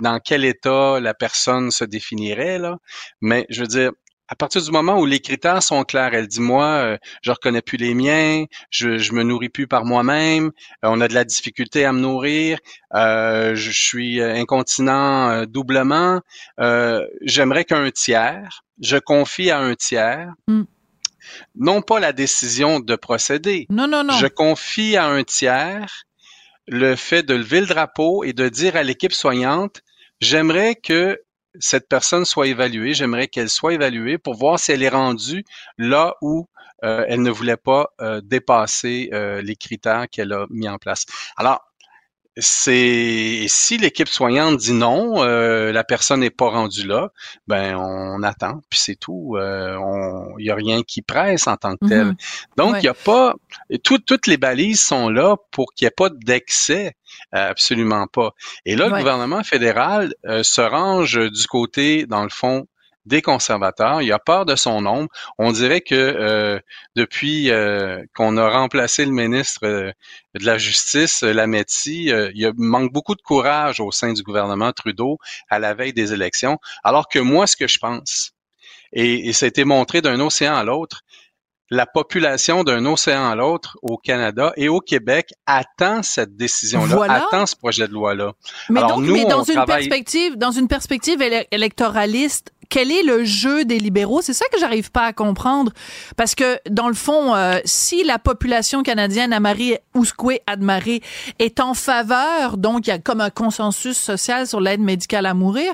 dans quel état la personne se définirait là mais je veux dire à partir du moment où les critères sont clairs, elle dit moi, euh, je reconnais plus les miens, je, je me nourris plus par moi-même, euh, on a de la difficulté à me nourrir, euh, je suis incontinent doublement, euh, j'aimerais qu'un tiers, je confie à un tiers, Mm. non pas la décision de procéder, Non, non, non. je confie à un tiers le fait de lever le drapeau et de dire à l'équipe soignante, j'aimerais que cette personne soit évaluée, j'aimerais qu'elle soit évaluée pour voir si elle est rendue là où euh, elle ne voulait pas euh, dépasser euh, les critères qu'elle a mis en place. Alors, c'est si l'équipe soignante dit non, euh, la personne n'est pas rendue là, ben on attend, puis c'est tout. Euh, on- Il n'y a rien qui presse en tant que tel. Mhm. Donc, il Ouais. n'y a pas. tout- toutes les balises sont là pour qu'il n'y ait pas d'excès. Euh, absolument pas. Et là, Ouais. le gouvernement fédéral euh, se range du côté, dans le fond, des conservateurs. Il a peur de son ombre. On dirait que euh, depuis euh, qu'on a remplacé le ministre euh, de la Justice, euh, Lametti, euh, il manque beaucoup de courage au sein du gouvernement Trudeau à la veille des élections. Alors que moi, ce que je pense, et, et ça a été montré d'un océan à l'autre, la population d'un océan à l'autre au Canada et au Québec attend cette décision-là, Voilà. attend ce projet de loi-là. Mais Alors, donc, nous, mais dans on une travaille- perspective, dans une perspective éle- électoraliste, quel est le jeu des libéraux? C'est ça que j'arrive pas à comprendre. Parce que, dans le fond, euh, si la population canadienne, à Marie Ousquet Admaré, est en faveur, donc il y a comme un consensus social sur l'aide médicale à mourir,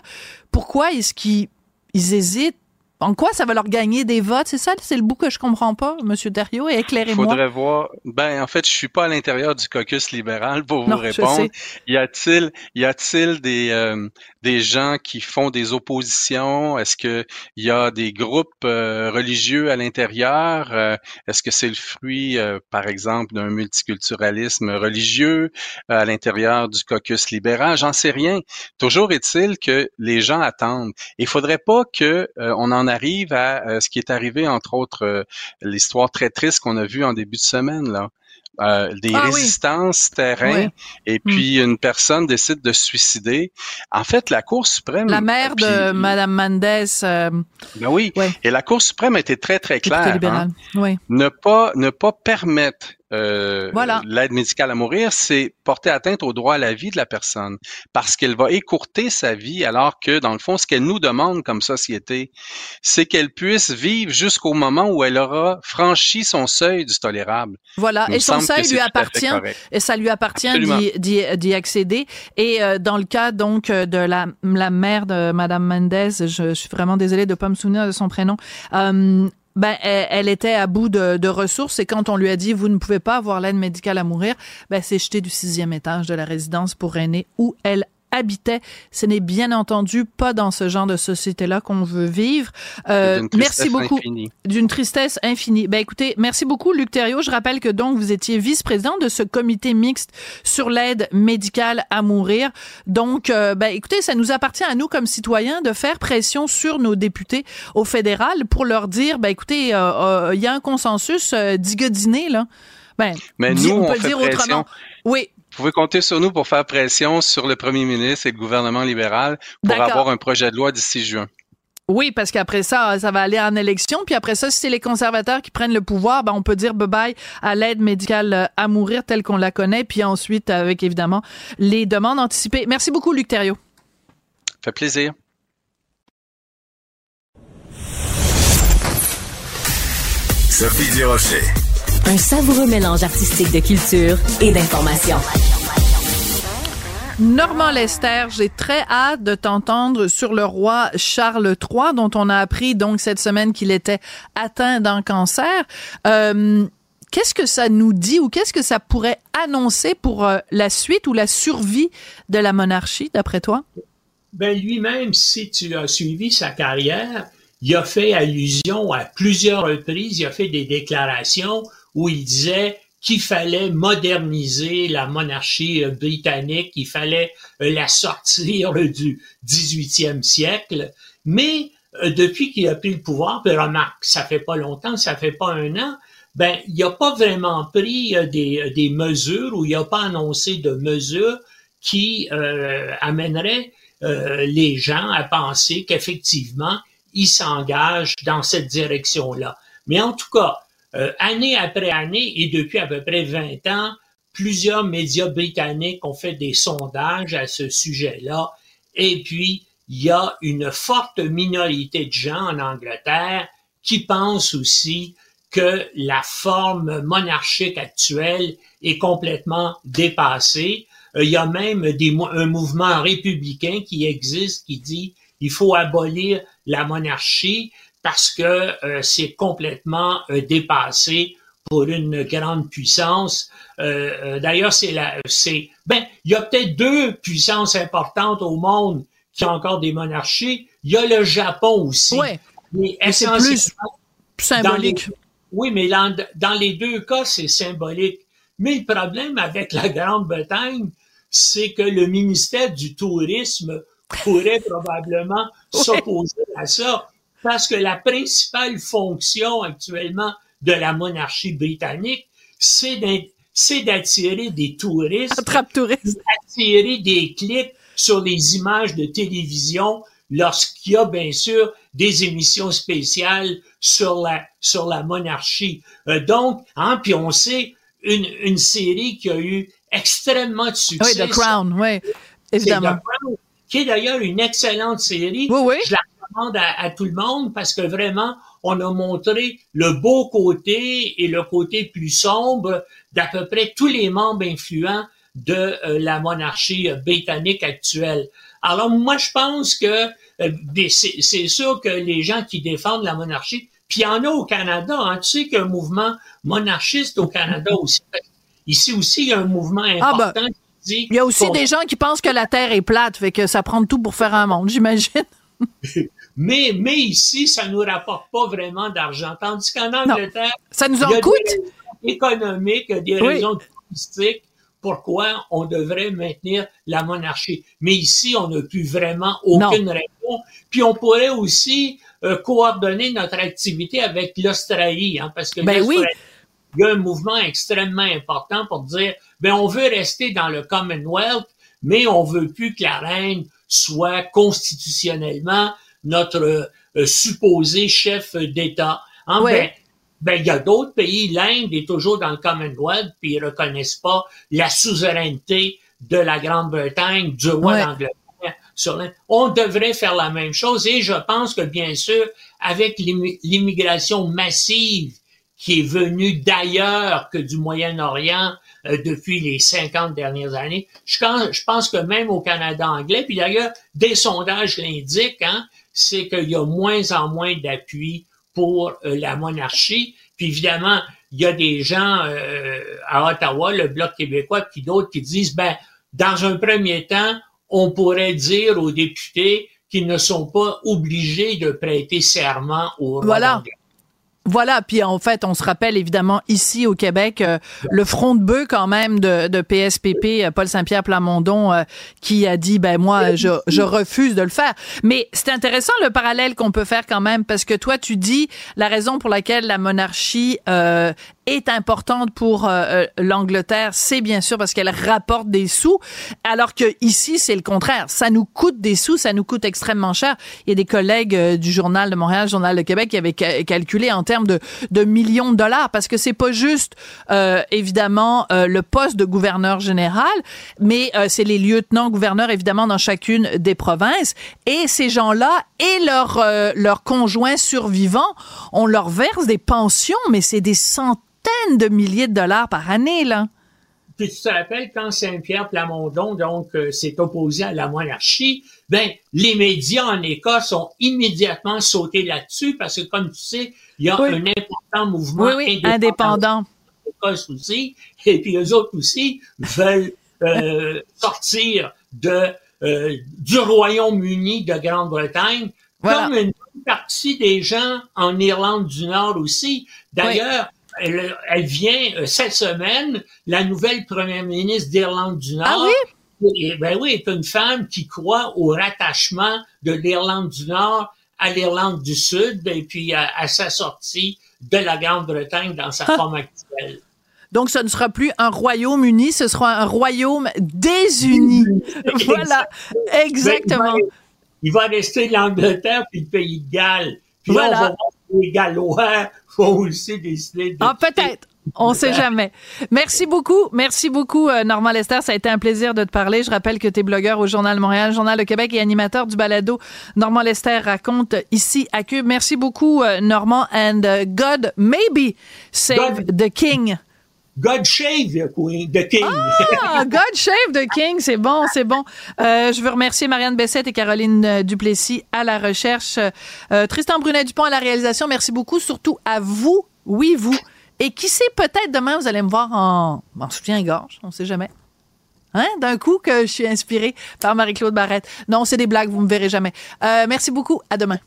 pourquoi est-ce qu'ils ils hésitent? En quoi ça va leur gagner des votes? C'est ça, c'est le bout que je comprends pas, Monsieur Derriot, et éclairez-moi. Faudrait voir. Ben, en fait, je suis pas à l'intérieur du caucus libéral pour vous répondre. Y a-t-il, y a-t-il des, euh, des gens qui font des oppositions? Est-ce que il y a des groupes euh, religieux à l'intérieur? Euh, est-ce que c'est le fruit, par exemple, d'un multiculturalisme religieux à l'intérieur du caucus libéral? J'en sais rien. Toujours est-il que les gens attendent. Il faudrait pas que on en arrive à euh, ce qui est arrivé, entre autres, euh, l'histoire très triste qu'on a vue en début de semaine, là. Euh, des ah résistances terrain et hmm. puis une personne décide de se suicider. En fait, la Cour suprême... La mère de Madame Mendes... ben oui, et la Cour suprême a été très, très claire. Hein. Oui. Ne pas, ne pas permettre euh, l'aide médicale à mourir, c'est porter atteinte au droit à la vie de la personne parce qu'elle va écourter sa vie alors que, dans le fond, ce qu'elle nous demande comme société, c'est qu'elle puisse vivre jusqu'au moment où elle aura franchi son seuil du tolérable. Voilà, et son seuil lui appartient, et ça lui appartient d'y accéder. Et euh, dans le cas donc de la, la mère de Madame Mendez, je, je suis vraiment désolée de pas me souvenir de son prénom. Euh, ben, elle, était à bout de, ressources et quand on lui a dit vous ne pouvez pas avoir l'aide médicale à mourir, ben, c'est jeté du sixième étage de la résidence pour aînés où elle habitait. Ce n'est bien entendu pas dans ce genre de société-là qu'on veut vivre. Euh, merci beaucoup. D'une tristesse infinie. Ben écoutez, merci beaucoup Luc Thériault. Je rappelle que donc vous étiez vice-président de ce comité mixte sur l'aide médicale à mourir. Donc, euh, ben écoutez, ça nous appartient à nous comme citoyens de faire pression sur nos députés au fédéral pour leur dire, ben écoutez, euh, il y a un consensus euh, là. Ben, Mais nous, on, peut dire autrement. Oui, vous pouvez compter sur nous pour faire pression sur le premier ministre et le gouvernement libéral pour avoir un projet de loi d'ici juin. Oui, parce qu'après ça, ça va aller en élection. Puis après ça, si c'est les conservateurs qui prennent le pouvoir, ben on peut dire bye-bye à l'aide médicale à mourir telle qu'on la connaît. Puis ensuite, avec évidemment les demandes anticipées. Merci beaucoup, Luc Thériault. fait plaisir. Sophie Durocher. Un savoureux mélange artistique de culture et d'information. Normand Lester, j'ai très hâte de t'entendre sur le roi Charles III, dont on a appris donc cette semaine qu'il était atteint d'un cancer. Euh, qu'est-ce que ça nous dit ou qu'est-ce que ça pourrait annoncer pour euh, la suite ou la survie de la monarchie, d'après toi? Ben lui-même, si tu as suivi sa carrière, il a fait allusion à plusieurs reprises, il a fait des déclarations où il disait qu'il fallait moderniser la monarchie euh, britannique, qu'il fallait euh, la sortir du 18e siècle. Mais euh, depuis qu'il a pris le pouvoir, puis remarque, ça fait pas longtemps, ça fait pas un an, ben il n'a pas vraiment pris des, des, mesures ou il n'a pas annoncé de mesures qui amèneraient les gens à penser qu'effectivement, il s'engage dans cette direction-là. Mais en tout cas, euh, année après année et depuis à peu près 20 ans, plusieurs médias britanniques ont fait des sondages à ce sujet-là. Et puis, il y a une forte minorité de gens en Angleterre qui pensent aussi que la forme monarchique actuelle est complètement dépassée. Euh, il y a même des, un mouvement républicain qui existe qui dit il faut abolir la monarchie parce que euh, c'est complètement euh, dépassé pour une grande puissance. Euh, d'ailleurs, c'est la, c'est, ben, il y a peut-être deux puissances importantes au monde qui ont encore des monarchies. Il y a le Japon aussi. Oui. Mais, c'est plus symbolique. oui, mais dans, dans les deux cas, c'est symbolique. Mais le problème avec la Grande-Bretagne, c'est que le ministère du Tourisme pourrait probablement s'opposer à ça parce que la principale fonction actuellement de la monarchie britannique, c'est d'attirer des touristes, d'attirer des clics sur les images de télévision lorsqu'il y a bien sûr des émissions spéciales sur la sur la monarchie. Euh, donc, hein, puis on sait une, une série qui a eu extrêmement de succès. Oui, The Crown, oui, évidemment. qui est d'ailleurs une excellente série. Oui, oui. Je la recommande à, à tout le monde parce que vraiment, on a montré le beau côté et le côté plus sombre d'à peu près tous les membres influents de euh, la monarchie euh, britannique actuelle. Alors moi, je pense que euh, c'est c'est sûr que les gens qui défendent la monarchie, puis il y en a au Canada, hein, tu sais qu'il y a un mouvement monarchiste au Canada aussi. Ici aussi, il y a un mouvement Ah, ben, important qui dit... Il y a aussi des gens qui pensent que la Terre est plate, fait que ça prend tout pour faire un monde, j'imagine. Mais, mais ici, ça nous rapporte pas vraiment d'argent. Tandis qu'en Angleterre, Ça nous il y en a coûte? des raisons économiques, des Oui. raisons touristiques pourquoi on devrait maintenir la monarchie. Mais ici, on n'a plus vraiment aucune raison. Puis on pourrait aussi euh, coordonner notre activité avec l'Australie, hein, parce que Ben oui. il y a un mouvement extrêmement important pour dire, ben on veut rester dans le Commonwealth, mais on veut plus que la reine soit constitutionnellement notre euh, supposé chef d'État. Hein, Ouais. ben, ben, il y a d'autres pays, l'Inde est toujours dans le Commonwealth, puis ils reconnaissent pas la souveraineté de la Grande-Bretagne, du roi Ouais. d'Angleterre sur l'Inde. On devrait faire la même chose et je pense que bien sûr, avec l'immi- l'immigration massive qui est venue d'ailleurs que du Moyen-Orient euh, depuis les 50 dernières années, je pense, je pense que même au Canada anglais, puis d'ailleurs, des sondages l'indiquent, hein, c'est qu'il y a moins en moins d'appui pour euh, la monarchie. Puis évidemment, il y a des gens euh, à Ottawa, le Bloc québécois, puis d'autres qui disent, ben, dans un premier temps, on pourrait dire aux députés qu'ils ne sont pas obligés de prêter serment au roi Voilà. d'Angleterre. Voilà, puis en fait, on se rappelle évidemment ici au Québec euh, le front de bœuf quand même de, de PSPP, euh, Paul Saint-Pierre Plamondon, euh, qui a dit ben moi je, je refuse de le faire. Mais c'est intéressant le parallèle qu'on peut faire quand même parce que toi tu dis la raison pour laquelle la monarchie euh, est importante pour euh, euh, l'Angleterre, c'est bien sûr parce qu'elle rapporte des sous, alors que ici c'est le contraire. Ça nous coûte des sous, ça nous coûte extrêmement cher. Il y a des collègues euh, du journal de Montréal, journal de Québec, qui avaient ca- calculé en termes de, de millions de dollars parce que c'est pas juste euh, évidemment euh, le poste de gouverneur général, mais c'est les lieutenants-gouverneurs évidemment dans chacune des provinces et ces gens-là et leurs leurs conjoints survivants, on leur verse des pensions, mais c'est des centaines de milliers de dollars par année là. Puis tu te rappelles quand Saint-Pierre Plamondon donc euh, s'est opposé à la monarchie, ben les médias en Écosse ont immédiatement sauté là-dessus parce que comme tu sais, il y a Oui. un important mouvement Oui, oui, indépendant. en Écosse aussi, et puis eux autres aussi veulent euh, sortir de euh, du Royaume-Uni de Grande-Bretagne, Voilà. comme une partie des gens en Irlande du Nord aussi. D'ailleurs, elle, elle vient euh, cette semaine, la nouvelle première ministre d'Irlande du Nord. Ah oui? Et, ben oui, est une femme qui croit au rattachement de l'Irlande du Nord à l'Irlande du Sud et puis à, à sa sortie de la Grande-Bretagne dans sa Ah. forme actuelle. Donc, ce ne sera plus un royaume-uni, ce sera un royaume désuni. voilà, exactement. Il, va, il va rester l'Angleterre puis le pays de Galles. Puis là, on va voir les Gallois vont aussi décider de... Ah, peut-être. On sait jamais. Merci beaucoup. Merci beaucoup, euh, Normand Lester. Ça a été un plaisir de te parler. Je rappelle que tu es blogueur au Journal Montréal, Journal de Québec et animateur du balado Normand Lester raconte ici à Cube. Merci beaucoup, euh, Normand. And uh, God maybe save God- the king. God shave the Queen, the King. Ah, God Shave the King, c'est bon, c'est bon. Euh, je veux remercier Marianne Bessette et Caroline euh, Duplessis à la recherche, euh, Tristan Brunet-Dupont à la réalisation. Merci beaucoup, surtout à vous, oui, vous. Et qui sait, peut-être demain, vous allez me voir en, en soutien-gorge, on sait jamais. Hein? D'un coup que je suis inspirée par Marie-Claude Barrette. Non, c'est des blagues, vous me verrez jamais. Euh, merci beaucoup, à demain.